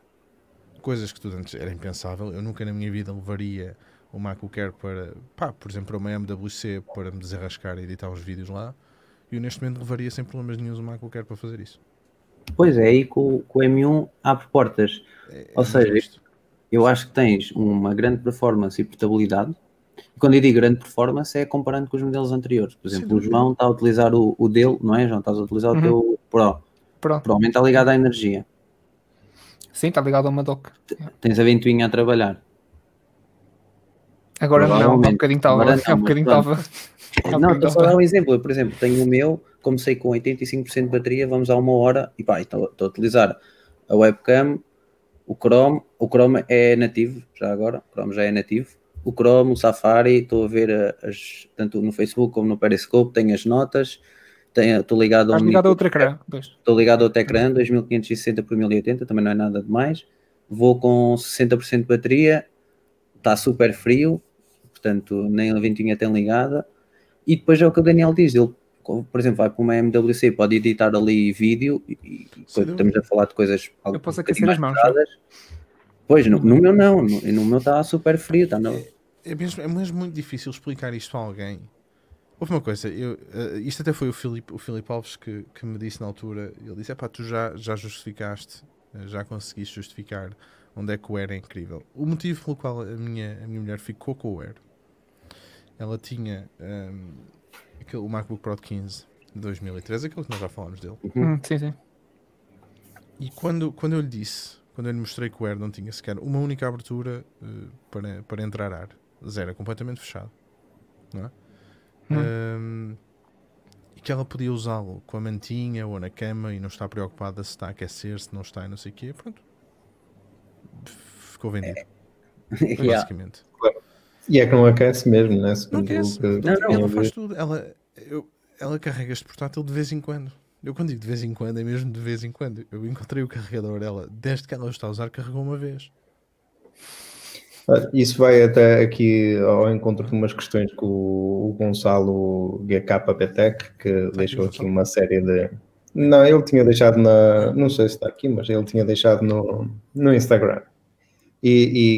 Coisas que tu antes era impensável. Eu nunca na minha vida levaria o MacBook Air para, pá, por exemplo, para uma MWC para me desenrascar e editar uns vídeos lá. E eu neste momento levaria sem problemas nenhum o MacBook Air para fazer isso. Pois é, aí com, com o M1 abre portas. É- Ou é seja. Eu acho que tens uma grande performance e portabilidade. E quando eu digo grande performance é comparando com os modelos anteriores. Por exemplo, o dúvida. João está a utilizar o, o dele, não é, João? Estás a utilizar Uhum. o teu Pro. Pronto. Provavelmente está ligado à energia. Sim, está ligado a uma dock. Tens a ventoinha a trabalhar. Agora não, há Provavelmente. bocadinho estava. Há não, bocadinho estava. Não, estou só a dar um exemplo. Eu, por exemplo, tenho o meu, comecei com 85% de bateria, vamos a uma hora e pá, estou a utilizar a webcam, o Chrome, o Chrome é nativo, já agora, o Chrome já é nativo. O Chrome, o Safari, estou a ver eh, as, tanto no Facebook como no Periscope, tenho as notas, tenho- estou ligado a um ligado a outro ecrã. Estou ligado ao outro ecrã, 2560 por 1080, também não é nada demais. Vou com 60% de bateria, está super frio, portanto nem a ventinha tem ligada. E depois é o que o Daniel diz, ele, por exemplo, vai para uma MWC, pode editar ali vídeo e, dúvida. estamos a falar de coisas Eu posso um aquecer as mais mãos. pesadas. Pois, no, no meu não, no, no meu está super frio, está no, É mesmo, é mesmo muito difícil explicar isto a alguém. Houve uma coisa, eu, eh, isto até foi o Filipe, o Filipe Alves que, que me disse na altura. Ele disse: Epá, tu já, já justificaste, eh, já conseguiste justificar onde é que o Air é incrível. O motivo pelo qual a minha, a minha mulher ficou com o Air, ela tinha ehm, aquele, o MacBook Pro de 15 de 2013, aquele que nós já falamos dele. Hum, sim, sim. E quando, quando eu lhe disse, quando eu lhe mostrei que o Air não tinha sequer uma única abertura eh, para, para entrar ar, zero, é completamente fechado, não é? Hum. Ahm, e que ela podia usá-lo com a mantinha ou na cama e não está preocupada se está a aquecer, se não está e não sei o quê, pronto. Ficou vendido, Yeah. basicamente. E é que não aquece mesmo, né? Não Segundo aquece. o que Não, não, ela faz tudo. Ela, eu, ela carrega este portátil de vez em quando. Eu quando digo de vez em quando, é mesmo de vez em quando. Eu encontrei o carregador dela, desde que ela o está a usar, carregou uma vez. Ah, Isso vai até aqui ao encontro de umas questões que o, Gonçalo GKPTEC, que deixou aqui uma série de. Não, ele tinha deixado na. Não sei se está aqui, mas ele tinha deixado no, no Instagram. E,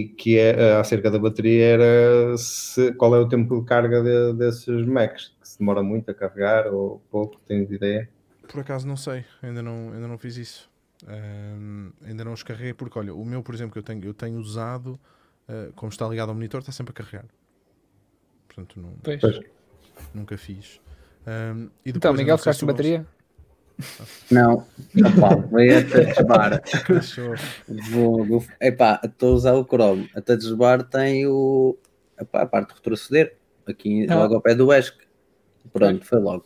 e que é acerca da bateria era se, qual é o tempo de carga de- desses Macs, que se demora muito a carregar ou pouco, tens ideia? Por acaso não sei, ainda não, ainda não fiz isso. Ahm, ainda não os carreguei, porque olha, o meu, por exemplo, que eu tenho, eu tenho usado, ah, como está ligado ao monitor, está sempre a carregar. Portanto, não, Pois. Nunca fiz. Ahm, e Então, depois, eu Miguel, ficaste tu bateria? Não, opá, veio a touch bar. Vou, epá, estou a usar o Chrome. A touch bar tem o, epá, a parte de retroceder, aqui Ah. logo ao pé do ESC. Pronto, foi logo.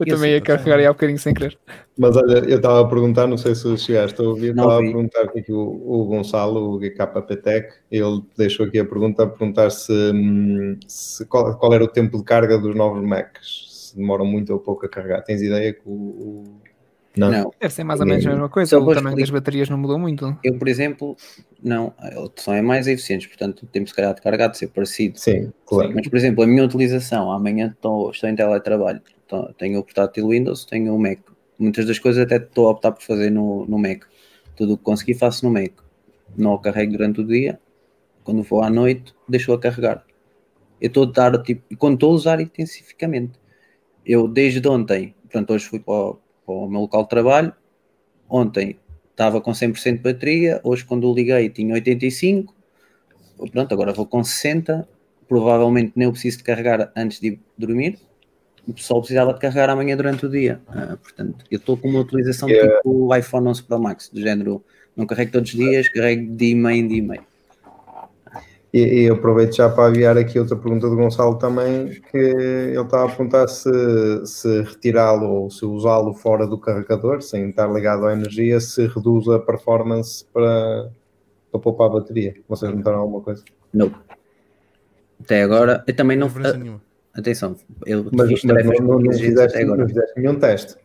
Eu E também assim, ia carregar aí há bocadinho sem querer. Mas olha, eu estava a perguntar, não sei se chegaste a ouvir, estava a perguntar aqui o, o Gonçalo, o GKPTEC, ele deixou aqui a pergunta a perguntar se, hum, se- qual, qual era o tempo de carga dos novos Macs, se demoram muito ou pouco a carregar. Tens ideia que o. o- Não. Não, Deve ser mais ou menos a mesma coisa. Só O tamanho das baterias não mudou muito. eu, por exemplo, não, eles são é mais eficientes, portanto, o tempo se calhar de carregar de ser parecido. Sim, claro. Mas, por exemplo, a minha utilização, amanhã estou, estou em teletrabalho, Tô- tenho o portátil Windows, tenho o Mac. Muitas das coisas até estou a optar por fazer no, no Mac. Tudo o que consegui faço no Mac. Não o carrego durante o dia, quando vou à noite, deixo-o a carregar. Eu estou a dar, tipo, e quando estou a usar intensificamente. Eu, desde ontem, portanto, hoje fui para o, para o meu local de trabalho, ontem estava com 100% de bateria, hoje quando o liguei tinha 85%, pronto, agora vou com 60%, provavelmente nem eu preciso de carregar antes de ir dormir, o pessoal precisava de carregar amanhã durante o dia. Ah, portanto, eu estou com uma utilização Yeah. tipo o iPhone 11 Pro Max, do género, não carrego todos os dias, carrego de e-mail em dia e meio. E, e aproveito já para aviar aqui outra pergunta do Gonçalo também, que ele estava a perguntar se, se retirá-lo ou se usá-lo fora do carregador, sem estar ligado à energia, se reduz a performance para, para poupar a bateria. Vocês notaram alguma coisa? Não. Até agora, eu também não. diferença nenhuma. Atenção, eu Mas, fiz mas tarefas não, não, fizeste, até agora. não fizeste nenhum teste.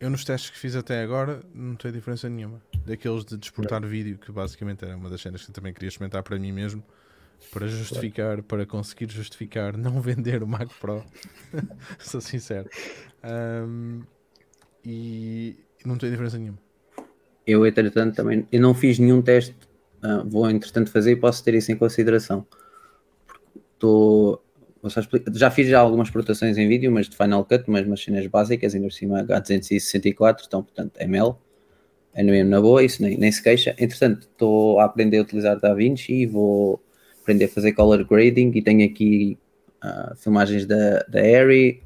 Eu nos testes que fiz até agora não tem diferença nenhuma. Daqueles de desportar vídeo, que basicamente era uma das cenas que eu também queria experimentar para mim mesmo, para justificar, para conseguir justificar não vender o Mac Pro. Sou sincero. Ahm, e não tem diferença nenhuma. Eu, entretanto, também eu não fiz nenhum teste. ah, vou, entretanto, fazer e posso ter isso em consideração. Explicar- Já fiz já algumas exportações em vídeo, mas de Final Cut, mas umas cenas básicas, ainda por cima H264, então, portanto, ML. É mesmo na boa, isso nem, nem se queixa. Entretanto, estou a aprender a utilizar DaVinci e vou aprender a fazer color grading e tenho aqui ah, filmagens da, da Arri,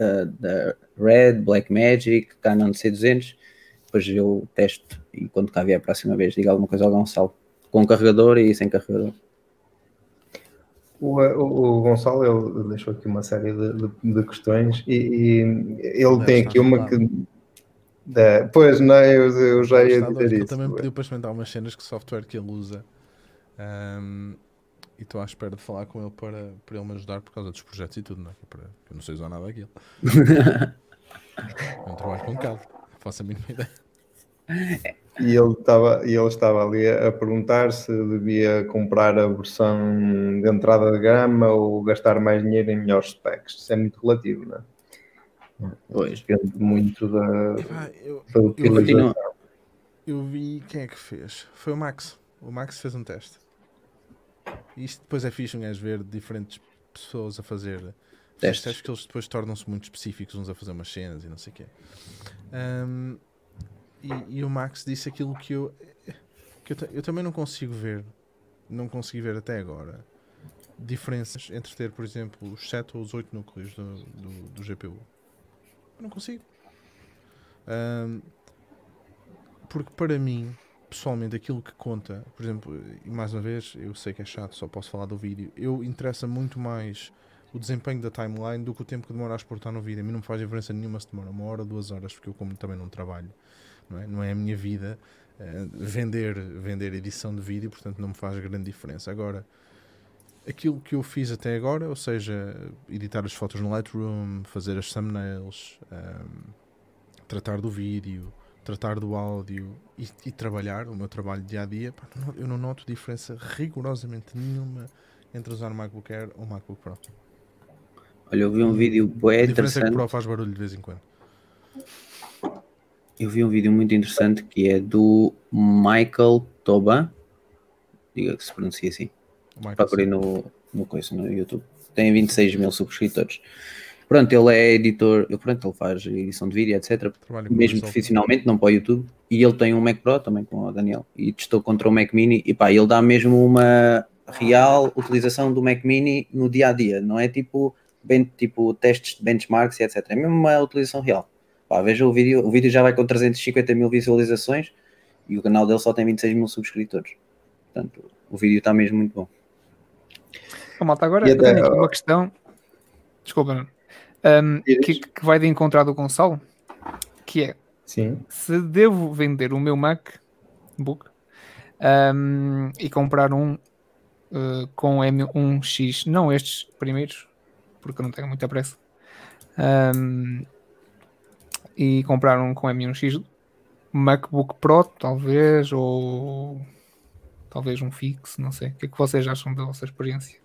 ah, da Red, Blackmagic, Canon C200 depois eu testo e quando cá vier a próxima vez digo alguma coisa ao Gonçalo com carregador e sem carregador. O, o, o Gonçalo ele deixou aqui uma série de, de- de questões e, e ele tem aqui uma que. É, pois não, eu, eu já ia dizer ele isso. também pediu para experimentar umas cenas que software que ele usa. Ahm, e estou à espera de falar com ele para, para ele me ajudar por causa dos projetos e tudo, não é? Que é para- Eu não sei usar nada daquilo. É um trabalho com cabo. Não faço a mínima ideia. E ele estava, e ele estava ali a, perguntar se devia comprar a versão de entrada de gama ou gastar mais dinheiro em melhores specs. Isso é muito relativo, não é? Pois. Depende muito da, Epá, eu, da utilização. Continua. eu vi quem é que fez. Foi o Max. O Max fez um teste. E isto depois é fixe um gajo ver diferentes pessoas a fazer Testes. testes que eles depois tornam-se muito específicos, uns a fazer umas cenas e não sei o quê. Ahm, e, e o Max disse aquilo que eu que eu, eu também não consigo ver, não consegui ver até agora diferenças entre ter, por exemplo, os 7 ou os 8 núcleos do, do, do GPU. Eu não consigo. Ahm, porque para mim, pessoalmente, aquilo que conta, por exemplo, e mais uma vez, eu sei que é chato, só posso falar do vídeo, eu interessa muito mais o desempenho da timeline do que o tempo que demora a exportar no vídeo. A mim não me faz diferença nenhuma se demora uma hora, duas horas, porque eu como também não trabalho, não é, não é a minha vida eh, vender, vender edição de vídeo, portanto não me faz grande diferença. Agora, aquilo que eu fiz até agora, ou seja, editar as fotos no Lightroom, fazer as thumbnails, um, tratar do vídeo, tratar do áudio e, e, trabalhar o meu trabalho dia a dia, pá, eu não noto diferença rigorosamente nenhuma entre usar o MacBook Air ou o MacBook Pro. Olha, eu vi um vídeo bué A diferença é que interessante. o Pro faz barulho de vez em quando. Eu vi um vídeo muito interessante que é do Michael Toba. Diga que se pronuncia assim. Michael, Procurei no, no, coisa, no YouTube. Tem 26 mil subscritores. Pronto, ele é editor, pronto, ele faz edição de vídeo, etc. Mesmo profissionalmente, não para o YouTube. E ele tem um Mac Pro também com o Daniel. E testou contra o Mac Mini. E pá, ele dá mesmo uma real utilização do Mac Mini no dia a dia. Não é tipo, ben, tipo testes de benchmarks e etc. É mesmo uma utilização real. Pá, veja o vídeo. O vídeo já vai com 350 mil visualizações e o canal dele só tem 26 mil subscritores. Portanto, o vídeo está mesmo muito bom. Ô, malta, agora E eu até- tenho aqui uma questão. Desculpa. Um, Diz. que, que vai de encontrar do Gonçalo, que é Sim. se devo vender o meu MacBook um, e comprar um uh, com M1X, não estes primeiros, porque eu não tenho muita pressa, um, e comprar um com M1X, MacBook Pro, talvez, ou talvez um fixo, não sei. O que é que vocês acham da vossa experiência?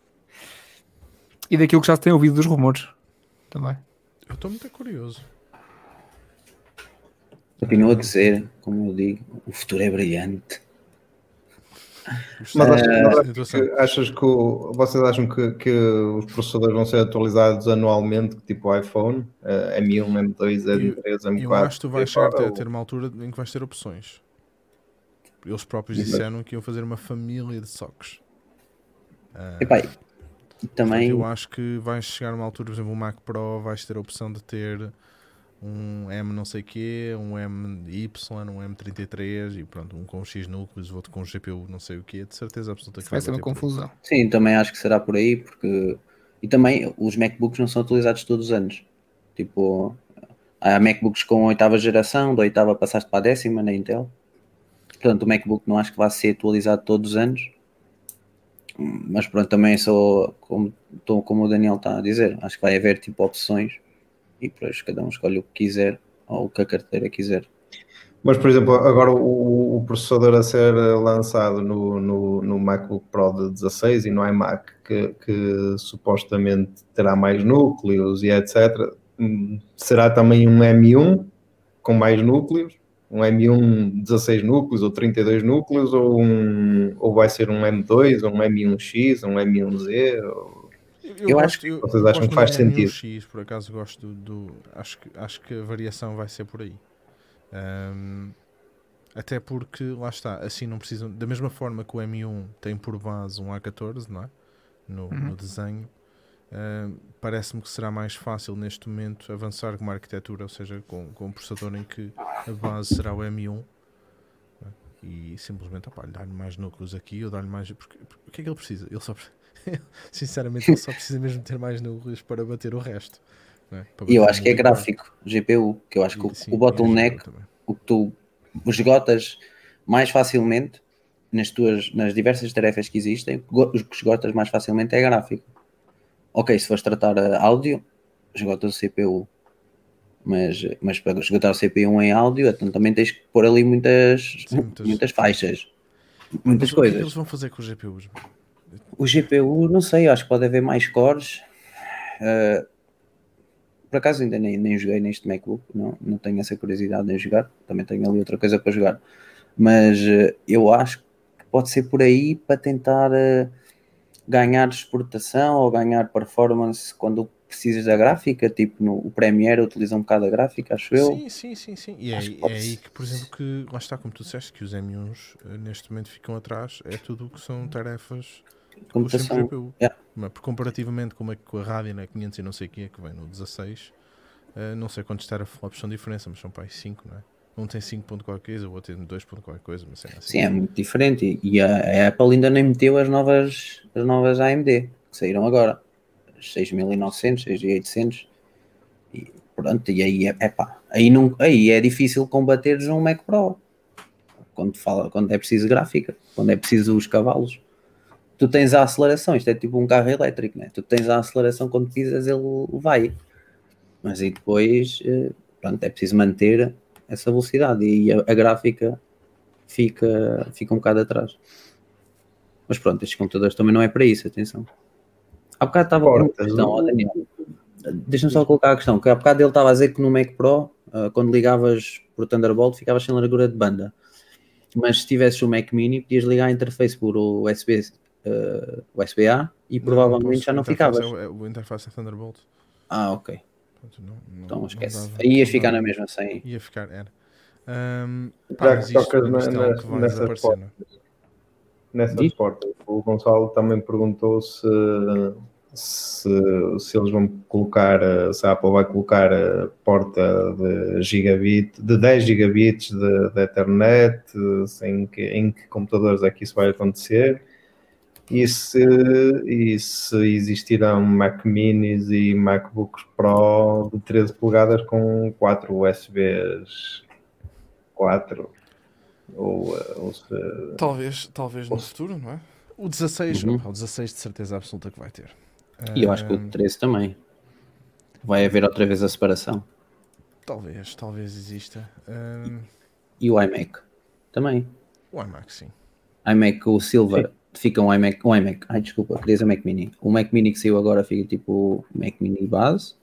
E daquilo que já se tem ouvido dos rumores também. Eu estou muito curioso. Continuo a dizer, como eu digo, o futuro é brilhante. Mas achas, da achas que, achas que o- vocês acham que, que os processadores vão ser atualizados anualmente, tipo iPhone? Eh, M1, M2, M3, M4? Eu acho que tu vais chegar agora, a ou- ter uma altura em que vais ter opções. Eles próprios disseram que iam fazer uma família de soques. Ah, Epá, e também, eu acho que vais chegar a uma altura, por exemplo, o Mac Pro vais ter a opção de ter um M não sei quê, um MY, um M33 e pronto, um com X núcleos, outro com GPU não sei o quê, de certeza absoluta que vai ser uma por confusão. sim, também acho que será por aí, porque. E também os MacBooks não são atualizados todos os anos. Tipo, há MacBooks com oitava geração, da oitava passaste para a décima na Intel. Portanto, o MacBook não acho que vai ser atualizado todos os anos. Mas pronto, também sou como, como o Daniel está a dizer. Acho que vai haver tipo opções e depois cada um escolhe o que quiser ou o que a carteira quiser. Mas, por exemplo, agora o, o processador a ser lançado no, no, no MacBook Pro de 16 e no iMac, que, que supostamente terá mais núcleos e etc., hum, será também um M1 com mais núcleos? Um M1 16 núcleos ou 32 núcleos? Ou, um, ou vai ser um M2, ou um M1X, um M1Z? Ou... Eu acho gosto- eu- Vocês eu acham que faz do sentido? M1X, por acaso gosto do, do- acho, que, acho que a variação vai ser por aí. Ahm, até porque, lá está, assim não precisam, da mesma forma que o M1 tem por base um A14, não é? No, Uhum. no desenho, ahm, parece-me que será mais fácil neste momento avançar com uma arquitetura, ou seja, com, com um processador em que a base será o M1 não é? e simplesmente dar-lhe mais núcleos aqui ou dar-lhe mais. Porque, porque o que é que ele precisa? Ele só, sinceramente, ele só precisa mesmo ter mais núcleos para bater o resto. é? Para E eu acho que é o gráfico, GPU, que eu acho que o, sim, o e bottleneck também. o que tu esgotas mais facilmente nas tuas nas diversas tarefas que existem, o que esgotas mais facilmente é gráfico. Ok, se fores tratar áudio, esgotas o CPU. Mas, mas para esgotar o CPU em áudio, então também tens que pôr ali muitas, Sim, muitas- muitas, faixas, Mas muitas o que é que coisas. eles vão fazer com os GPUs? O GPU, não sei, acho que pode haver mais cores. Uh, por acaso ainda nem, nem joguei neste MacBook, não, não tenho essa curiosidade de jogar. Também tenho ali outra coisa para jogar. Mas uh, eu acho que pode ser por aí para tentar uh, ganhar exportação ou ganhar performance quando precisas da gráfica. Tipo, no, o Premiere utiliza um bocado a gráfica, acho eu. Sim, sim, sim, sim. E é, é aí que, por exemplo, que lá está, como tu disseste, que os M1s eh, neste momento ficam atrás, é tudo o que são tarefas por Computação. GPU. Yeah. Mas, porque comparativamente com a, com a Radeon a 500 e não sei o que que vem no 16, eh, não sei quantos teraflops são diferença, mas são para aí 5, não é? Um tem 5 ponto qualquer coisa, o outro tem 2 ponto qualquer coisa, mas é assim. Sim, é muito diferente. E a, a Apple ainda nem meteu as novas, as novas AMD, que saíram agora. As 6900, 6800. E pronto, e aí é, epá, aí, não, aí é difícil combateres um Mac Pro. Quando, fala, quando é preciso gráfica, quando é preciso os cavalos. tu tens a aceleração, isto é tipo um carro elétrico, né? tu tens a aceleração quando pisas, ele vai. Mas aí depois, eh, pronto, é preciso manter essa velocidade e a, a gráfica fica, fica um bocado atrás. Mas pronto, estes computadores também não é para isso, atenção. Há bocado estava com uma Portas, questão, não? ó, Daniel. Deixa-me só colocar a questão, que há bocado ele estava a dizer que no Mac Pro, ah, quando ligavas por Thunderbolt, ficavas sem largura de banda. Mas se tivesses o Mac Mini, podias ligar a interface por USB, ah, USB-A e provavelmente posso- já não o interface ficavas. é- é- O interface é Thunderbolt. Ah, ok. Portanto, não- não- Então não esquece. dava- Aí ias ficar na mesma sem. Ia ficar, era. Já pá, que mas isto tocas é na- na- que nessas é? nessas Diz? portas. O Gonçalo também perguntou se, se, se eles vão colocar, eh, se a Apple vai colocar a porta de gigabit, de 10 gigabits de, de Ethernet, eh, se em, que, em que computadores é que isso vai acontecer. E se, e se existirão Mac Minis e MacBooks Pro de 13 polegadas com 4 USBs 4 ou, eh, ou se Talvez, talvez no futuro, não é? O 16, Uhum. o 16 de certeza absoluta que vai ter. E eu acho que o Ahm, 13 também. Vai haver outra vez a separação. Talvez, talvez exista. Ahm, E o iMac também. o iMac, sim. iMac, o Silver, fica um iMac, um iMac, ai desculpa, queria dizer Mac Mini. O Mac Mini que saiu agora fica tipo Mac Mini base.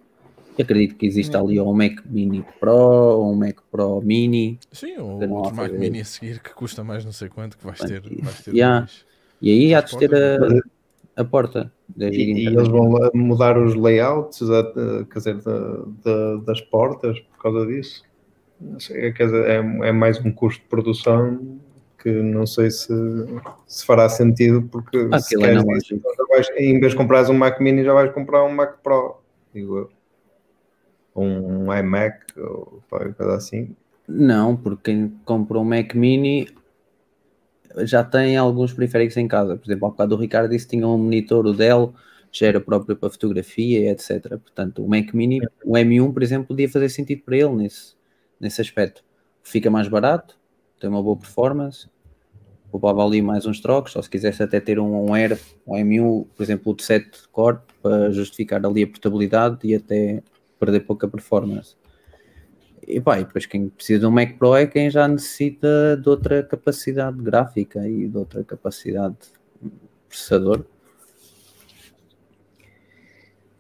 Eu acredito que existe ali ou um Mac Mini Pro ou um Mac Pro Mini. Sim, ou outro Mac fazer Mini a seguir que custa mais não sei quanto, que vais ter. Vais ter Yeah. dois. E aí há de ter a, a porta E, e eles vão mudar os layouts da- quer dizer, da- da- das portas por causa disso. É, quer dizer, é, é mais um custo de produção que não sei se, se fará sentido, porque se Aquilo é queres na isso, vais- em vez de comprares um Mac Mini, já vais comprar um Mac Pro, digo eu. Ou Um iMac, ou qualquer coisa assim. Não, porque quem compra um Mac Mini já tem alguns periféricos em casa. Por exemplo, ao bocado o Ricardo disse que tinha um monitor, o Dell, já era próprio para fotografia, etc. Portanto, o Mac Mini, o M1, por exemplo, podia fazer sentido para ele nesse, nesse aspecto. Fica mais barato, tem uma boa performance, poupava ali mais uns trocos, ou se quisesse até ter um, um Air, um M1, por exemplo, de 7 core, para justificar ali a portabilidade e até perder pouca performance. E, pá, e depois quem precisa de um Mac Pro é quem já necessita de outra capacidade gráfica e de outra capacidade de processador.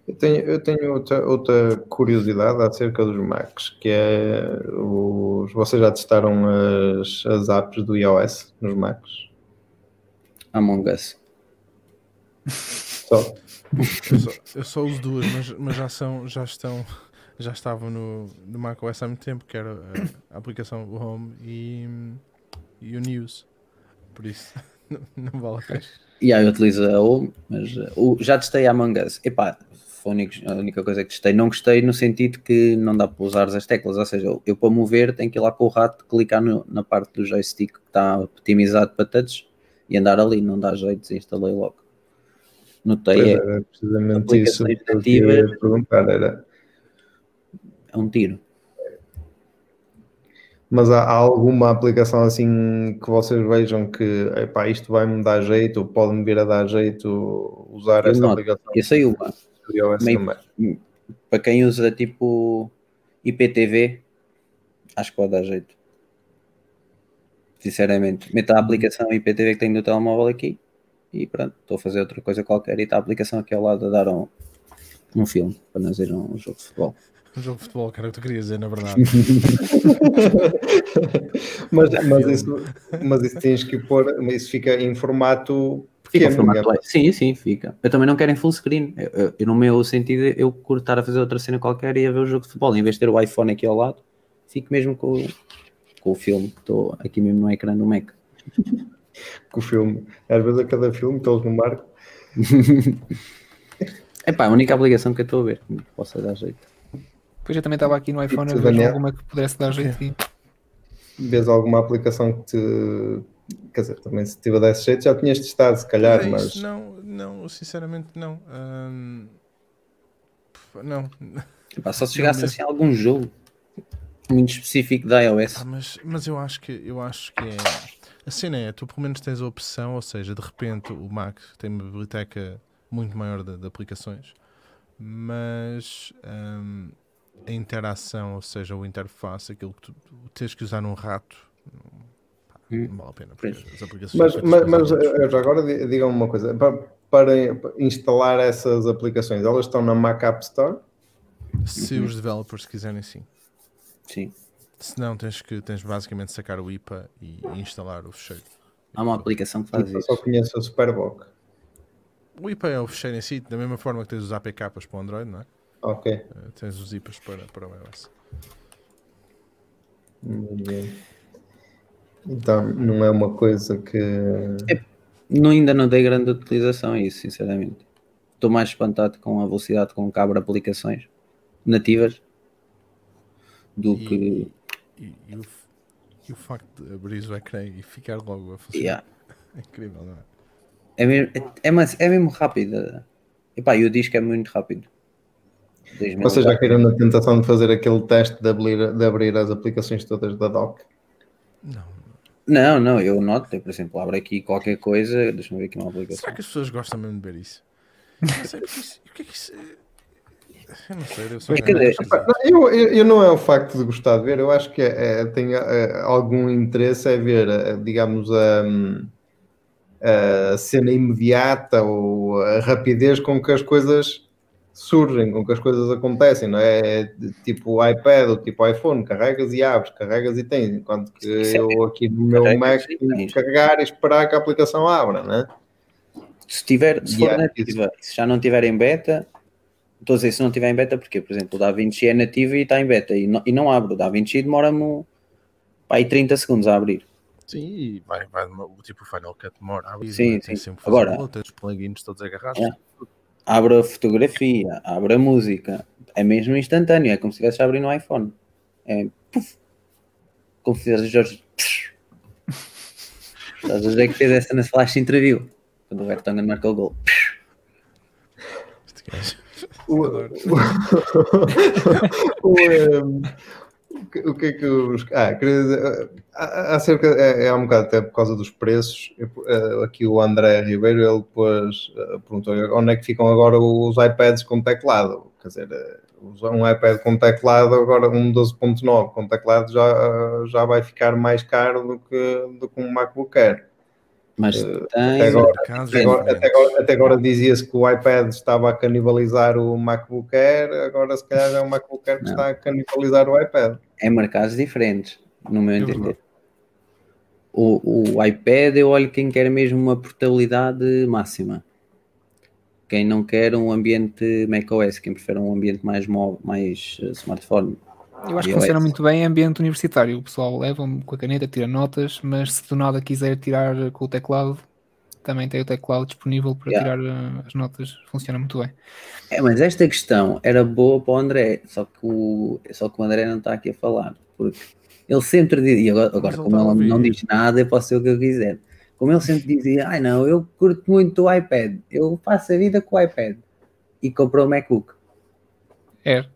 Eu tenho, eu tenho outra, outra curiosidade acerca dos Macs, que é os, vocês já testaram as, as apps do iOS nos Macs? Among Us. Só. Eu só, eu só uso duas, mas, mas já são, já estão, já estavam no, no macOS há muito tempo, que era a, a aplicação o Home e, e o News. Por isso, não, não vale a pena. E aí eu utilizo a Home, mas uh, o- já testei a Among Us. Epá, foi a única, coisa que testei. Não gostei no sentido que não dá para usar as teclas. Ou seja, eu, eu para mover tenho que ir lá com o rato, clicar no- na parte do joystick que está otimizado para touch e andar ali. Não dá jeito, desinstalei logo. Notei, Pois é, era precisamente isso que eu queria perguntar. Era. é um tiro. Mas há, há alguma aplicação assim que vocês vejam que epá, isto vai-me dar jeito, ou pode-me vir a dar jeito usar Eu esta noto. aplicação Eu sei uma. iOS meio- também? para quem usa tipo IPTV, acho que pode dar jeito. Sinceramente, meta a aplicação IPTV que tenho no telemóvel aqui e pronto, estou a fazer outra coisa qualquer e está a aplicação aqui ao lado a dar um, um filme para nós ir a um jogo de futebol. Um jogo de futebol, que era o que tu querias dizer, na verdade. mas, mas, isso, mas isso tens que pôr, mas isso fica em formato Fica em formato. Sim, sim, fica. Eu também não quero em full screen. Eu, eu- eu, no meu sentido, eu curto estar a fazer outra cena qualquer e a ver o jogo de futebol. Em vez de ter o iPhone aqui ao lado, fico mesmo com, o- com o filme estou aqui mesmo no ecrã do Mac. com o filme. Às vezes a cada filme eles não marcam. É pá, a única aplicação que eu estou a ver possa dar jeito. Depois eu também estava aqui no iPhone a ver alguma que pudesse dar jeito Vês alguma aplicação que te. Quer dizer, também se tiver desse jeito já tinhas testado, se calhar, É mas. não, não, sinceramente não. Ahm, não. Epá, só se chegasse assim a algum jogo muito específico da iOS. Ah, mas, mas eu acho que eu acho que é. A cena é, tu pelo menos tens a opção, ou seja, de repente o Mac tem uma biblioteca muito maior de, de aplicações, mas hum, a interação, ou seja, o interface, aquilo que tu, tens que usar num rato, Hum. não vale a pena, Mas, mas, mas eh, já agora di- digam-me uma coisa: para, para instalar essas aplicações, elas estão na Mac App Store? se os developers quiserem sim. Sim. Se não, tens que tens basicamente sacar o IPA e, e instalar o fecheiro. Há uma aplicação que faz Eu só isso. conheço a Superboc. O IPA é o fecheiro em si, da mesma forma que tens os APKs para o Android, não é? Ok. Eh, Tens os IPAs para, para o iOS. Muito bem. Então, não é uma coisa que. Não, ainda não dei grande utilização a isso, sinceramente. Estou mais espantado com a velocidade com que abre aplicações nativas do E, que. e, e o, e o facto de abrir o ecrã e ficar logo a funcionar. Yeah. É incrível, não é? É, mesmo, é, é, é mesmo rápido. Epá, e o disco é muito rápido. 2000 Vocês já caíram na tentação de fazer aquele teste de abrir, de abrir as aplicações todas da Doc? Não. Não, não, eu noto, eu, por exemplo, abro aqui qualquer coisa, deixa-me ver aqui uma aplicação. Será que as pessoas gostam mesmo de ver isso? O que é que isso. Eu não sei, eu sou. Eu, eu, eu não é o facto de gostar de ver, eu acho que é, é- tem é, algum interesse é ver, é, digamos, a, a cena imediata ou a rapidez com que as coisas surgem, com que as coisas acontecem, não é? É Tipo o iPad ou tipo o iPhone, carregas e abres, carregas e tens, enquanto que Isso é- eu aqui no meu Mac tenho que carregar e esperar que a aplicação abra, não é? Se, tiver, se for Yeah, nativa, se já não tiver em beta, estou a dizer, se não tiver em beta, porque, por exemplo, o DaVinci é nativo e está em beta e não, e não abre. O DaVinci demora-me aí 30 segundos a abrir. Sim, e vai, vai o tipo Final Cut demora. a abrir, Sim? Tem sim. sempre fazer Agora- outras, os plugins todos agarrados. É. Abre a fotografia, abre a música. É mesmo instantâneo, é como se estivesse a abrir no iPhone. É puf, como se fizesse Jorge. Estás a ver que fez essa na flash interview quando o Vertonghen marcou o gol. Este gajo. O, o, um, o que- o que é que os. Ah, queria dizer, uh, há- acerca, é, é um bocado até por causa dos preços. uh, aqui o André Ribeiro ele depois uh, perguntou onde é que ficam agora os iPads com teclado. Quer dizer, uh, um iPad com teclado, agora um 12.9 com teclado já, uh, já vai ficar mais caro do que, do que um MacBook Air. Mas até tem. agora- Até agora, até agora- até agora dizia-se que o iPad estava a canibalizar o MacBook Air, agora se calhar é o MacBook Air que Não. está a canibalizar o iPad. É mercados diferentes, no meu É entender. verdade. O, o iPad, eu olho quem quer mesmo uma portabilidade máxima. Quem não quer um ambiente macOS, quem prefere um ambiente mais móvel, mais eh, smartphone. Eu acho que funciona muito bem em ambiente universitário. O pessoal leva com a caneta, tira notas, mas se do nada quiser tirar com o teclado, também tem o teclado disponível para Yeah. tirar uh, as notas. Funciona muito bem. É, mas esta questão era boa para o André, só que o, só que o André não está aqui a falar, porque ele sempre diz, e agora, agora ele como a ele não diz nada, eu posso ser o que eu quiser. Como ele sempre dizia, ai não, eu curto muito o iPad, eu faço a vida com o iPad. E comprou o MacBook. Air.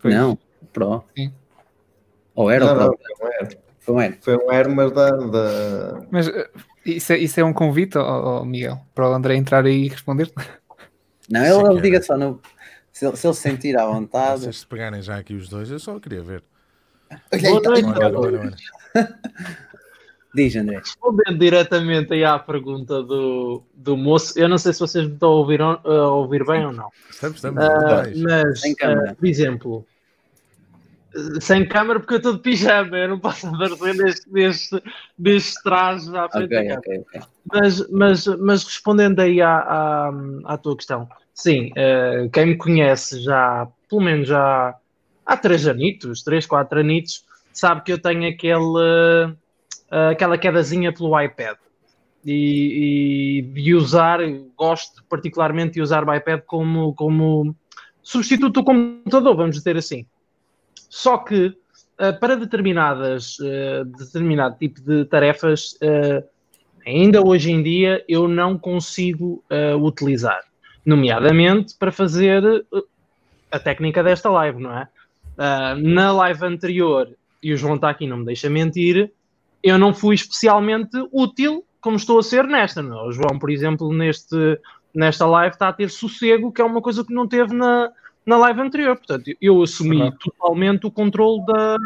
Pois. Não, Pro. Sim. Ou era não, o não, Pro? foi um Air. Foi um Air. Foi um Air, mas da. da... Mas uh, isso, é, isso é um convite, ó, ó, Miguel, para o André entrar aí e responder? Não, Sim, ele, ele cara. diga só no. Se ele, se ele se sentir à vontade. Vocês se pegarem já aqui os dois, eu só queria ver. Boa noite. Olha, olha, olha, olha. Diz, André. Respondendo diretamente aí à pergunta do, do moço, eu não sei se vocês me estão a ouvir, ou- a ouvir bem ou não. Estamos, estamos. Demais. mas, ah, por exemplo, sem câmara porque eu estou de pijama, eu não posso aparecer neste, neste, neste traje à frente da Ok, câmara. ok, ok. Mas, mas, mas respondendo aí à, à, à tua questão, sim, eh, quem me conhece já, pelo menos já há três anitos, três, quatro anitos, sabe que eu tenho aquele, eh, aquela quedazinha pelo iPad. E, e de usar, gosto particularmente de usar o iPad como, como substituto do computador, vamos dizer assim. Só que eh, para determinadas, eh, determinado tipo de tarefas, eh, ainda hoje em dia eu não consigo utilizar, nomeadamente para fazer a técnica desta live, não é? Na live anterior, e o João está aqui, não me deixa mentir, eu não fui especialmente útil como estou a ser nesta. Não? O João, por exemplo, neste, nesta live está a ter sossego, que é uma coisa que não teve na, na live anterior. Portanto, eu assumi totalmente o controle da,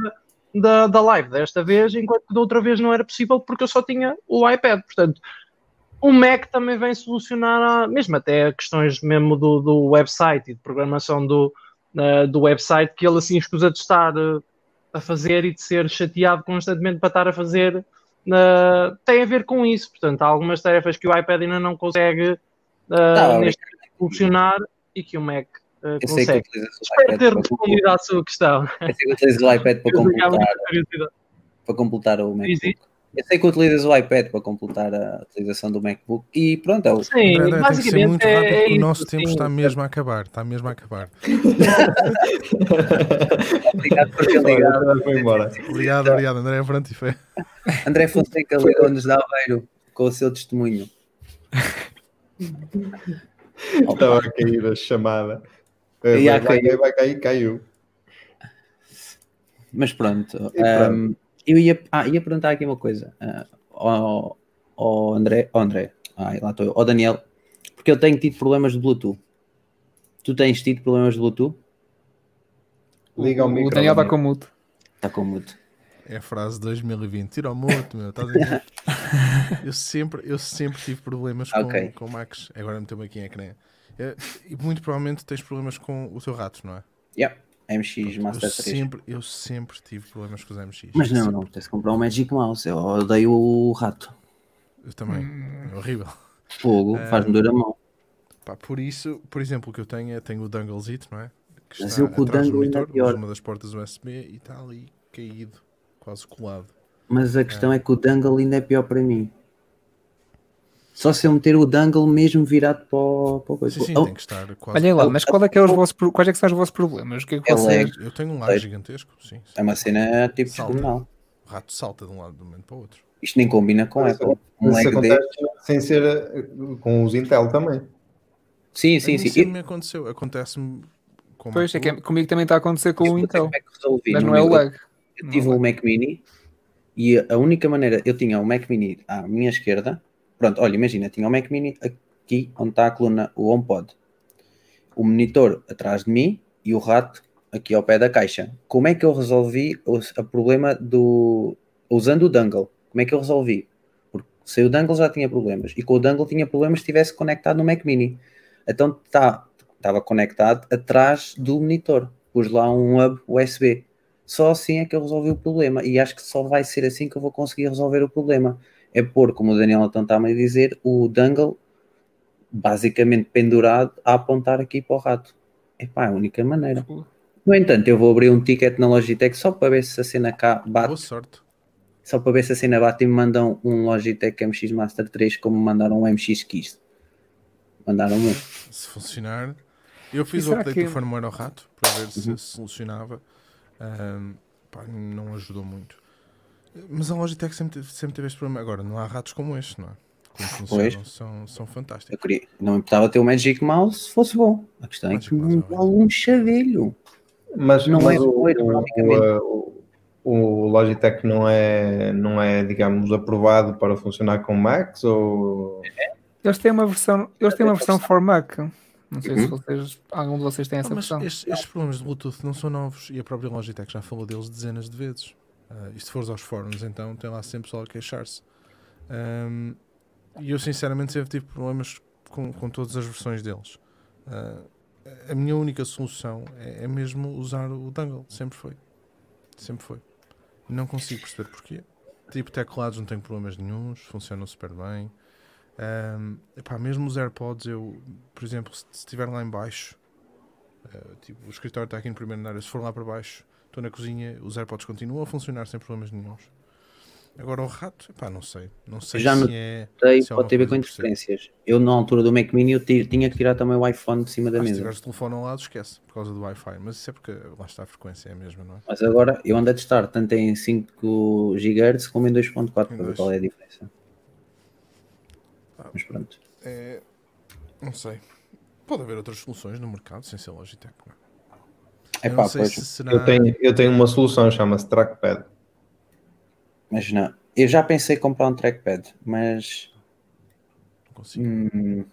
da, da live desta vez, enquanto que da outra vez não era possível porque eu só tinha o iPad. Portanto, o Mac também vem solucionar, a- mesmo até questões mesmo do, do website e de programação do, eh, do website, que ele assim escusa de estar eh, a fazer e de ser chateado constantemente para estar a fazer, eh, tem a ver com isso. Portanto, há algumas tarefas que o iPad ainda não consegue Tá, neste momento solucionar e que o Mac eh, Eu sei que utilizas o Espero iPad ter para respondido completar, à sua questão. eu sei que utilizas o iPad para completar, para completar o MacBook. Eu sei que utilizas o iPad para completar a utilização do MacBook e pronto, é o- Sim, ser basicamente muito é, rápido é o nosso tempo sim. está mesmo a acabar. Está mesmo a acabar. obrigado por ter ligado. Foi embora. Obrigado, obrigado, André Brandt e Fé. André Fonseca ligou-nos de Aveiro com o seu testemunho. Estava a cair a chamada. E Vai, vai, caiu. vai cair, caiu. Mas pronto, pronto. hum, eu ia, ah, ia perguntar aqui uma coisa ah, ao, ao André, ao André, ai, lá estou eu, ao Daniel, porque eu tenho tido problemas de Bluetooth. Tu tens tido problemas de Bluetooth? Liga ao O micro. Daniel está com mute. Está com muito. É a frase de 2020. Tira o moto, meu. Estás a? Eu sempre, eu sempre tive problemas com, Ok. com Macs. Agora meteu-me aqui em ecrã. É, E muito provavelmente tens problemas com o teu rato, não é? Yeah, MX Eu Master 3. sempre, eu sempre tive problemas com os MX. Mas não, Sempre. não, tens de comprar um Magic Mouse. Eu odeio o rato. Eu também. Hum. É horrível. Fogo, É. faz-me dor a mão. Pá, por isso, por exemplo, o que eu tenho é tenho o Danglezito, não é? Que Mas eu com o dangle ainda é pior. uma das portas USB e está ali caído, quase colado. Mas a questão é que o dangle ainda é pior para mim. Só se eu meter o dangle mesmo virado para o, para o coisa. Sim, sim, Oh, tem que estar quase. Olhem lá, mas qual é que é os vossos, quais é que são os vossos problemas? O que é que vocês... Eu tenho um lag gigantesco, sim. é uma cena tipo descomunal. O rato salta de um lado do momento para o outro. Isto nem combina com Mas Apple. Um Isso lag acontece sem ser eh, com os Intel também. Sim, sim, A sim. sempre me aconteceu. Acontece-me com Pois, é que é- comigo também está a acontecer com Eu o Intel. é resolvi. Mas não é o lag. Eu tive um Mac Mini e a única maneira, eu tinha o Mac Mini à minha esquerda. Pronto, olha, imagina, tinha o Mac Mini aqui onde está a coluna, o HomePod. O monitor atrás de mim e o rato aqui ao pé da caixa. Como é que eu resolvi o problema do. usando o dongle? Como é que eu resolvi? Porque sem o dongle já tinha problemas e com o dongle tinha problemas se estivesse conectado no Mac Mini. Então tá, estava conectado atrás do monitor. Pus lá um hub USB. Só assim é que eu resolvi o problema. E acho que só vai ser assim que eu vou conseguir resolver o problema. É pôr, como o Daniel então está-me a dizer, o dangle basicamente pendurado a apontar aqui para o rato. Epá, é a única maneira. No entanto, eu vou abrir um ticket na Logitech só para ver se a cena cá bate. Boa sorte. Só para ver se a cena bate e me mandam um Logitech MX Master 3 como me mandaram um MX Keys. Mandaram um. Se funcionar. Eu fiz o update que- do firmware ao rato para ver se Uhum. se solucionava. Ahm, pá, não ajudou muito. Mas a Logitech sempre, teve- sempre teve este problema. Agora, não há ratos como este, não é? Como funcionam, são, são Eu fantásticos. queria, não importava ter o Magic Mouse se fosse bom. A questão é Magic que Mouse não é vale um chavelho. Mas, Não mas é o, economicamente. o, o, o Logitech não é, não é, digamos, aprovado para funcionar com Macs ou Eles têm uma versão, eles têm uma versão for Mac. Não sei se Uhum. vocês, algum de vocês tem Ah, essa mas versão. estes, estes problemas de Bluetooth não são novos e a própria Logitech já falou deles dezenas de vezes. Ah, e se fores aos fóruns, então tem lá sempre pessoal a queixar-se. Ahm, E eu sinceramente sempre tive problemas com, com todas as versões deles. Ah, a minha única solução é, é mesmo usar o dongle, sempre foi. Sempre foi. Não consigo perceber porquê. Tipo, teclados não tenho problemas nenhums, funcionam super bem. Ahm, epá, mesmo os AirPods, eu, por exemplo, se estiver lá em baixo, eh, tipo, o escritório está aqui no primeiro andar, se for lá para baixo, estou na cozinha, os AirPods continuam a funcionar sem problemas nenhums. Agora o rato, epá, não sei. Não sei Já se no- é. Se é pode uma ter a ver com interferências. Eu, na altura do Mac Mini, eu ti- tinha que tirar também o iPhone de cima da Ah, se mesa. tiveres o telefone ao lado, esquece, por causa do Wi-Fi. Mas isso é porque lá está a frequência, é a mesma, não é? Mas agora eu ando a testar tanto em 5 GHz como em 2.4 para ver qual é a diferença. Ah. Mas pronto. É, Não sei. Pode haver outras soluções no mercado sem ser Logitech. Não é? É Eu não pois. se será. eu tenho, eu tenho uma solução, chama-se Trackpad. Mas não. eu já pensei em comprar um trackpad, mas Não consigo. hum,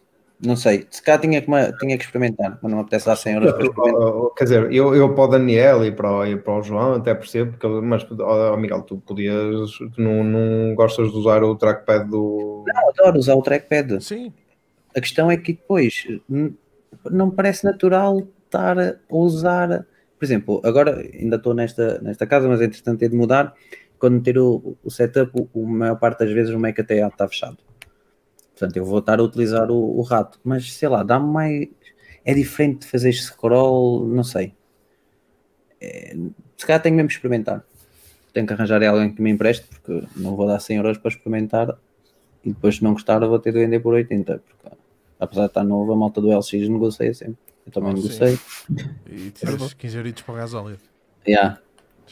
não sei. Se cá tinha que, tinha que experimentar, mas não me apetece dar 100 euros para experimentar. Quer dizer, eu, eu para o Daniel e para o, e para o João até percebo, porque, mas oh, Miguel, tu podias, tu não, não gostas de usar o trackpad do. Eu adoro usar o trackpad. Sim, A questão é que depois não me parece natural estar a usar. Por exemplo, agora ainda estou nesta, nesta casa, mas entretanto ter de mudar. Quando meter o, o setup, o, a maior parte das vezes o Mac até está fechado. Portanto, eu vou estar a utilizar o, o rato, mas sei lá, dá-me mais. É diferente de fazer scroll, não sei. É, se calhar tenho mesmo que experimentar. Tenho que arranjar alguém que me empreste, porque não vou dar 100 euros para experimentar e depois, se não gostar, vou ter de vender por 80. Porque, apesar de estar novo, a malta do LX negocia sempre. Eu também Oh, sim. negociei. e tiras 15 euritos para o gasóleo. Yeah.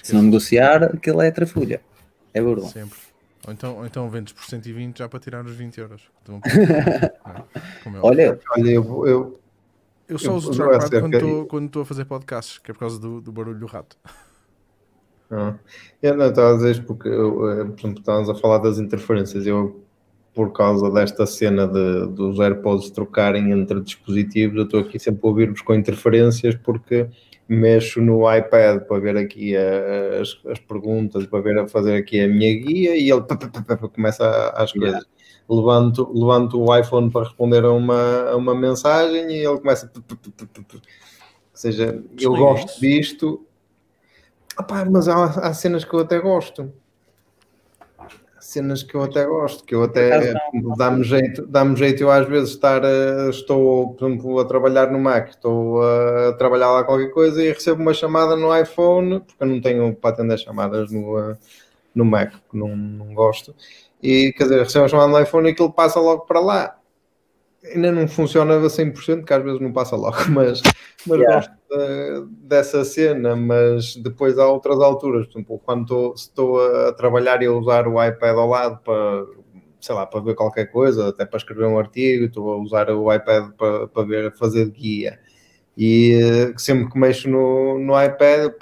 Se não negociar, aquilo é trafulha. É burla. Sempre. Ou então, ou então vendes por 120 já para tirar os 20 euros. Então, como é. Olha, Olha, eu, vou- eu, eu só eu- uso o acerca- quando estou- quando a fazer podcasts, que é por causa do, do barulho do rato. Ah, eu não estava a dizer porque, eu, eh, por exemplo, estávamos a falar das interferências. Eu, por causa desta cena de, dos AirPods trocarem entre dispositivos, eu estou aqui sempre a ouvir-vos com interferências porque mexo no iPad para ver aqui a- as, as perguntas, para ver a fazer aqui a minha guia e ele começa a- às coisas. Levanto, levanto o iPhone para responder a uma, a uma mensagem e ele começa. Ou seja, eu gosto disto, ah pá, mas há, há cenas que eu até gosto. Cenas que eu até gosto, que eu até dá-me jeito, dá-me jeito eu às vezes estar, a- estou, por exemplo, a trabalhar no Mac, estou a trabalhar lá qualquer coisa e recebo uma chamada no iPhone, porque eu não tenho para atender chamadas no, eh, no Mac, porque não, não gosto. E quer dizer, recebo uma chamada no iPhone e aquilo passa logo para lá. Ainda não funciona a 100%, que às vezes não passa logo, mas, mas Yeah. gosto eh, dessa cena, mas depois há outras alturas, por exemplo, quando estou, estou a trabalhar e a usar o iPad ao lado para, sei lá, para ver qualquer coisa, até para escrever um artigo, estou a usar o iPad para, para ver, fazer guia. E sempre que mexo no, no iPad,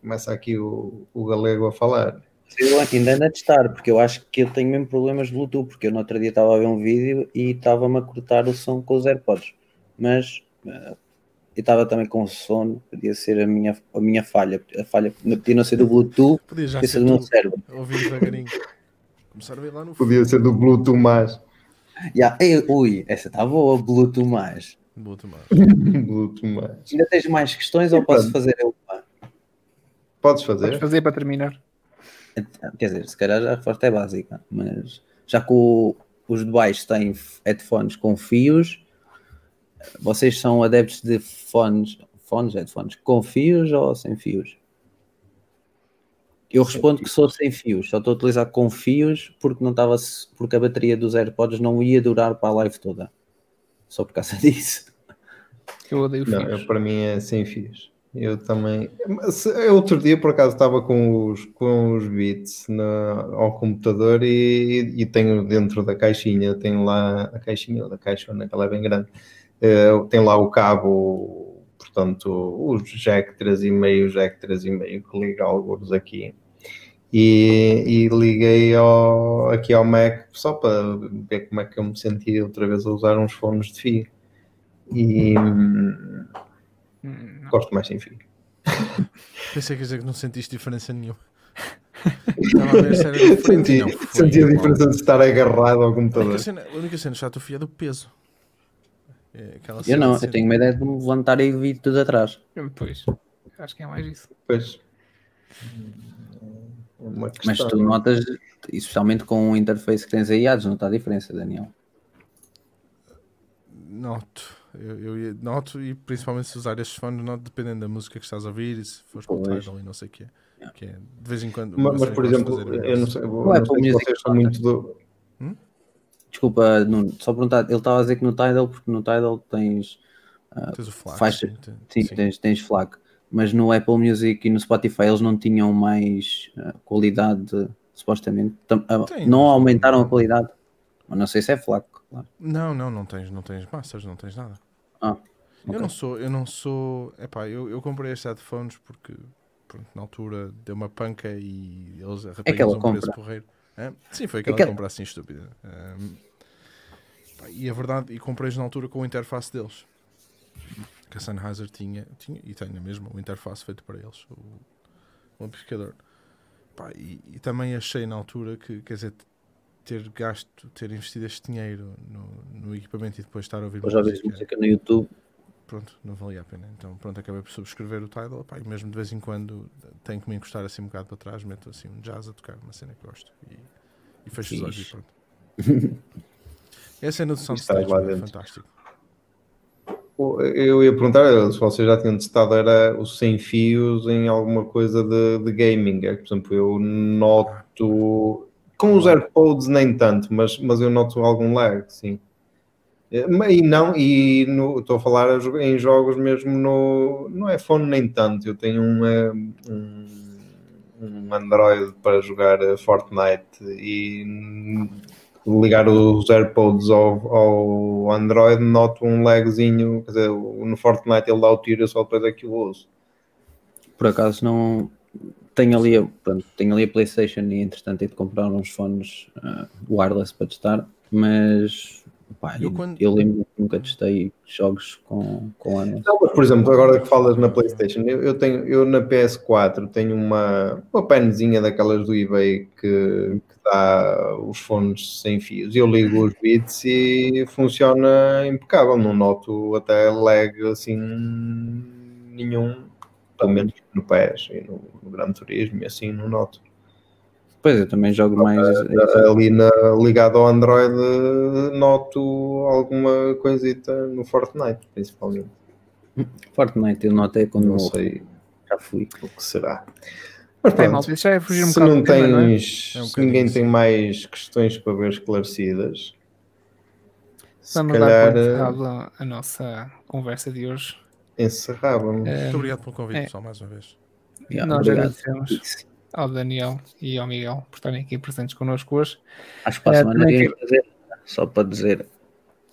começa aqui o, o galego a falar. Eu ainda ando a testar, porque eu acho que eu tenho mesmo problemas de Bluetooth, porque eu no outro dia estava a ver um vídeo e estava-me a cortar o som com os AirPods. Mas eu estava também com sono, podia ser a minha, a minha falha. A falha podia não ser do Bluetooth, Podia já podia ser ser do meu cérebro. a ouvir devagarinho. Começar a ver lá no fundo. Podia ser do Bluetooth mais. Yeah, ei, ui, essa está boa, Bluetooth mais. Bluetooth mais. Bluetooth mais. Ainda tens mais questões ou posso fazer eu? uma? Podes Podes fazer? fazer para terminar. Quer dizer, se calhar já a resposta é básica, mas já que o- os de baixo têm headphones com fios, vocês são adeptos de fones, fones, headphones com fios ou sem fios? Eu respondo que sou sem fios, só estou a utilizar com fios porque não estava porque a bateria dos AirPods não ia durar para a live toda. Só por causa disso. Eu odeio Não, fios. eu, para mim é sem fios. Eu também. Outro dia, por acaso, estava com os, com os beats na, ao computador e, e tenho dentro da caixinha, tenho lá a caixinha, da caixona, que ela é bem grande, eh, tem lá o cabo, portanto, o jack 3,5, o jack 3,5 que liga alguns aqui. E, e liguei ao, aqui ao Mac só para ver como é que eu me sentia outra vez a usar uns fones de fio. E hum, não. gosto mais sem fio. Pensei que ia dizer que não sentiste diferença nenhuma. Estava a ver se era. Senti, Não, senti a diferença de estar agarrado ao A única computador. cena, a única cena chata do fio é do peso. É aquela Eu não, eu tenho uma ideia de me levantar e vir tudo atrás. Pois, acho que é mais isso. Pois. Mas tu notas, especialmente com o interface que tens aí, há de notar a diferença, Daniel. Noto. Eu, eu noto e principalmente se usar estes fones, noto dependendo da música que estás a ouvir e se fores para o. Tidal e não sei o que é. Que é de vez em quando. Mas, mas, por exemplo, eu não sei, eu Não é sei se vocês são muito do. Desculpa, Nuno, só perguntar, ele estava a dizer que no Tidal, porque no Tidal tens, Tens o flash. faixa- sim, sim, sim. tens, tens FLAC, mas no Apple Music e no Spotify eles não tinham mais ah, qualidade, supostamente. Tam- Tem, não aumentaram a qualidade. Mas não sei se é FLAC, claro. Não, não, não tens, não tens masters, não tens nada. Ah, Eu ok. não sou, eu não sou. Epá, eu, eu comprei estes headphones porque pronto, na altura deu uma panca e eles Aquela arrependeram um preço compra. porreiro. Hã? Sim, foi aquela, Aquela- compra assim estúpida. Pá, e a verdade, e comprei na altura com a interface deles. Que a Sennheiser tinha, tinha e tem mesmo o interface feito para eles, o, o amplificador. Pá, e, e também achei na altura que, quer dizer, ter gasto, ter investido este dinheiro no, no equipamento e depois estar a ouvir já música no YouTube. Pronto, não valia a pena. Então, pronto, acabei por subscrever o Tidal, pá, e mesmo de vez em quando tenho que me encostar assim um bocado para trás, meto assim um jazz a tocar, uma cena que gosto, e, e fecho os olhos e pronto. É a cena do Soundstage, é fantástico. Eu ia perguntar se vocês já tinham testado era os sem fios em alguma coisa de, de gaming. É que, por exemplo, eu noto com os AirPods nem tanto, mas, mas eu noto algum lag, sim. Eh, E não, e no- estou a falar em jogos mesmo no, no iPhone nem tanto. Eu tenho um, eh, um, um Android para jogar eh, Fortnite e ligar os AirPods ao, ao Android, noto um lagzinho, quer dizer, no Fortnite ele dá o tiro, eu só depois é que o uso. Por acaso não. Tenho ali, pronto, tenho ali a PlayStation e entretanto hei de comprar uns fones ah, wireless para testar, mas pá, Eu quando- eu lembro que nunca testei jogos com, com. Não, mas, por exemplo, agora que falas na PlayStation, eu, eu tenho, eu na PS4 tenho uma, uma penzinha daquelas do eBay que, que dá os fones sem fios. Eu ligo os bits e funciona impecável, não noto até lag assim nenhum, pelo menos no PS e no, no Gran Turismo e assim não noto. Pois eu também jogo mais. Ali na, ligado ao Android noto alguma coisita no Fortnite, principalmente. Fortnite eu notei quando Não morro, sei já fui. o que será. Mas É, pronto, malta, isso já é fugir um se bocado não tema, não é? tens, É um se ninguém tem mais questões para ver esclarecidas, se Vamos calhar dar eh, encerrado a nossa conversa de hoje. encerrávamos. Eh, Muito obrigado pelo convite, é. pessoal, mais uma vez. Yeah, Nós obrigado. agradecemos ao Daniel e ao Miguel por estarem aqui presentes connosco hoje. Acho que para a Eh, semana devíamos fazer, só para dizer.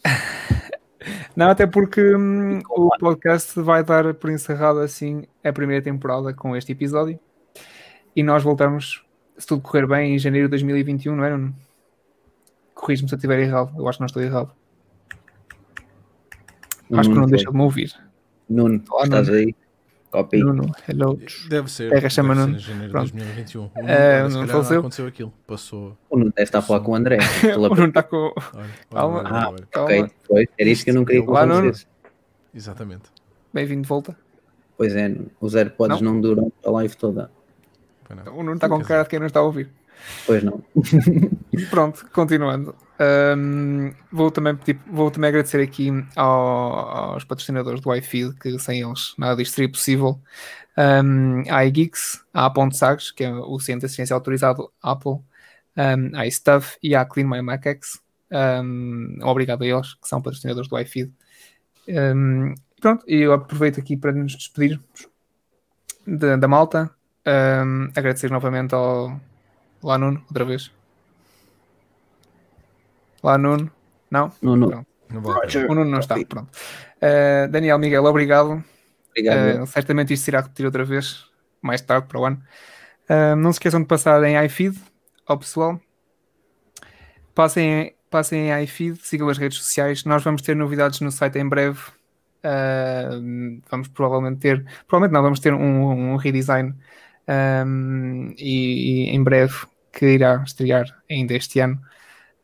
Não, até porque hum, o podcast vai dar por encerrado assim a primeira temporada com este episódio. E nós voltamos, se tudo correr bem, em janeiro de 2021, não é, Nuno? Corrijo-me se eu estiver errado. Eu acho que não estou errado. Acho que não Nuno, deixa de me ouvir. Nuno, Olá, estás aí? Copy. Nuno, hello. Deve ser, Pega, deve chama ser Nuno. em janeiro de Pronto. 2021. O Nuno, Eh, olha, o Nuno faleceu. não aconteceu aquilo, passou. O Nuno deve estar a falar com o André. O Nuno está com. Olha, Calma. olha, Ah, olha. Calma. ok, foi. Era isto que eu não queria que Nuno. acontecesse. Exatamente. Bem-vindo de volta. Pois é, os AirPods não, duram a live toda. Não. O Nuno está com cara de quem não está a ouvir. Pois não. Pronto, continuando. Hum, vou, também, vou também agradecer aqui ao- aos patrocinadores do iFeed, que sem eles nada disto seria possível. Um, a iGeeks, a A.Sagres, que é o centro de assistência autorizado Apple, um, a iStuff e a Clean My MacX. Um, obrigado a eles, que são patrocinadores do iFeed. Um, pronto, e eu aproveito aqui para nos despedirmos da, da malta. Um, agradecer novamente ao lá Nuno, outra vez. Lá Nuno, não? Nuno, Pronto. Não. O Nuno não está, pronto. Uh, Daniel, Miguel, obrigado. obrigado. Uh, certamente isto se irá repetir outra vez, mais tarde para o ano. Uh, não se esqueçam de passar em iFeed ao pessoal. Passem, passem em iFeed, sigam as redes sociais. Nós vamos ter novidades no site em breve. Uh, vamos provavelmente ter, provavelmente não, vamos ter um, um redesign um, e, e em breve que irá estrear ainda este ano,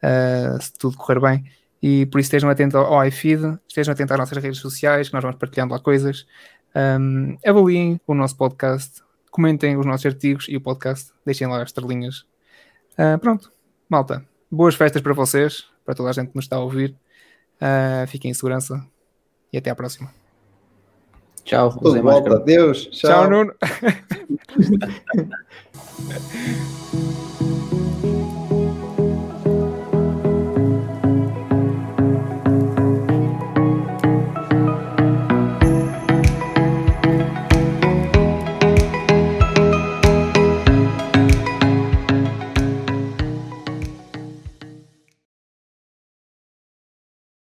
uh, se tudo correr bem. E por isso estejam atentos ao, iFeed, estejam atentos às nossas redes sociais, que nós vamos partilhando lá coisas. Um, avaliem o nosso podcast, comentem os nossos artigos e o podcast, deixem lá as estrelinhas. Uh, pronto, malta, boas festas para vocês, para toda a gente que nos está a ouvir. Uh, fiquem em segurança e até à próxima. Tchau, Tudo máscara. Adeus. Tchau, Tchau. Nuno.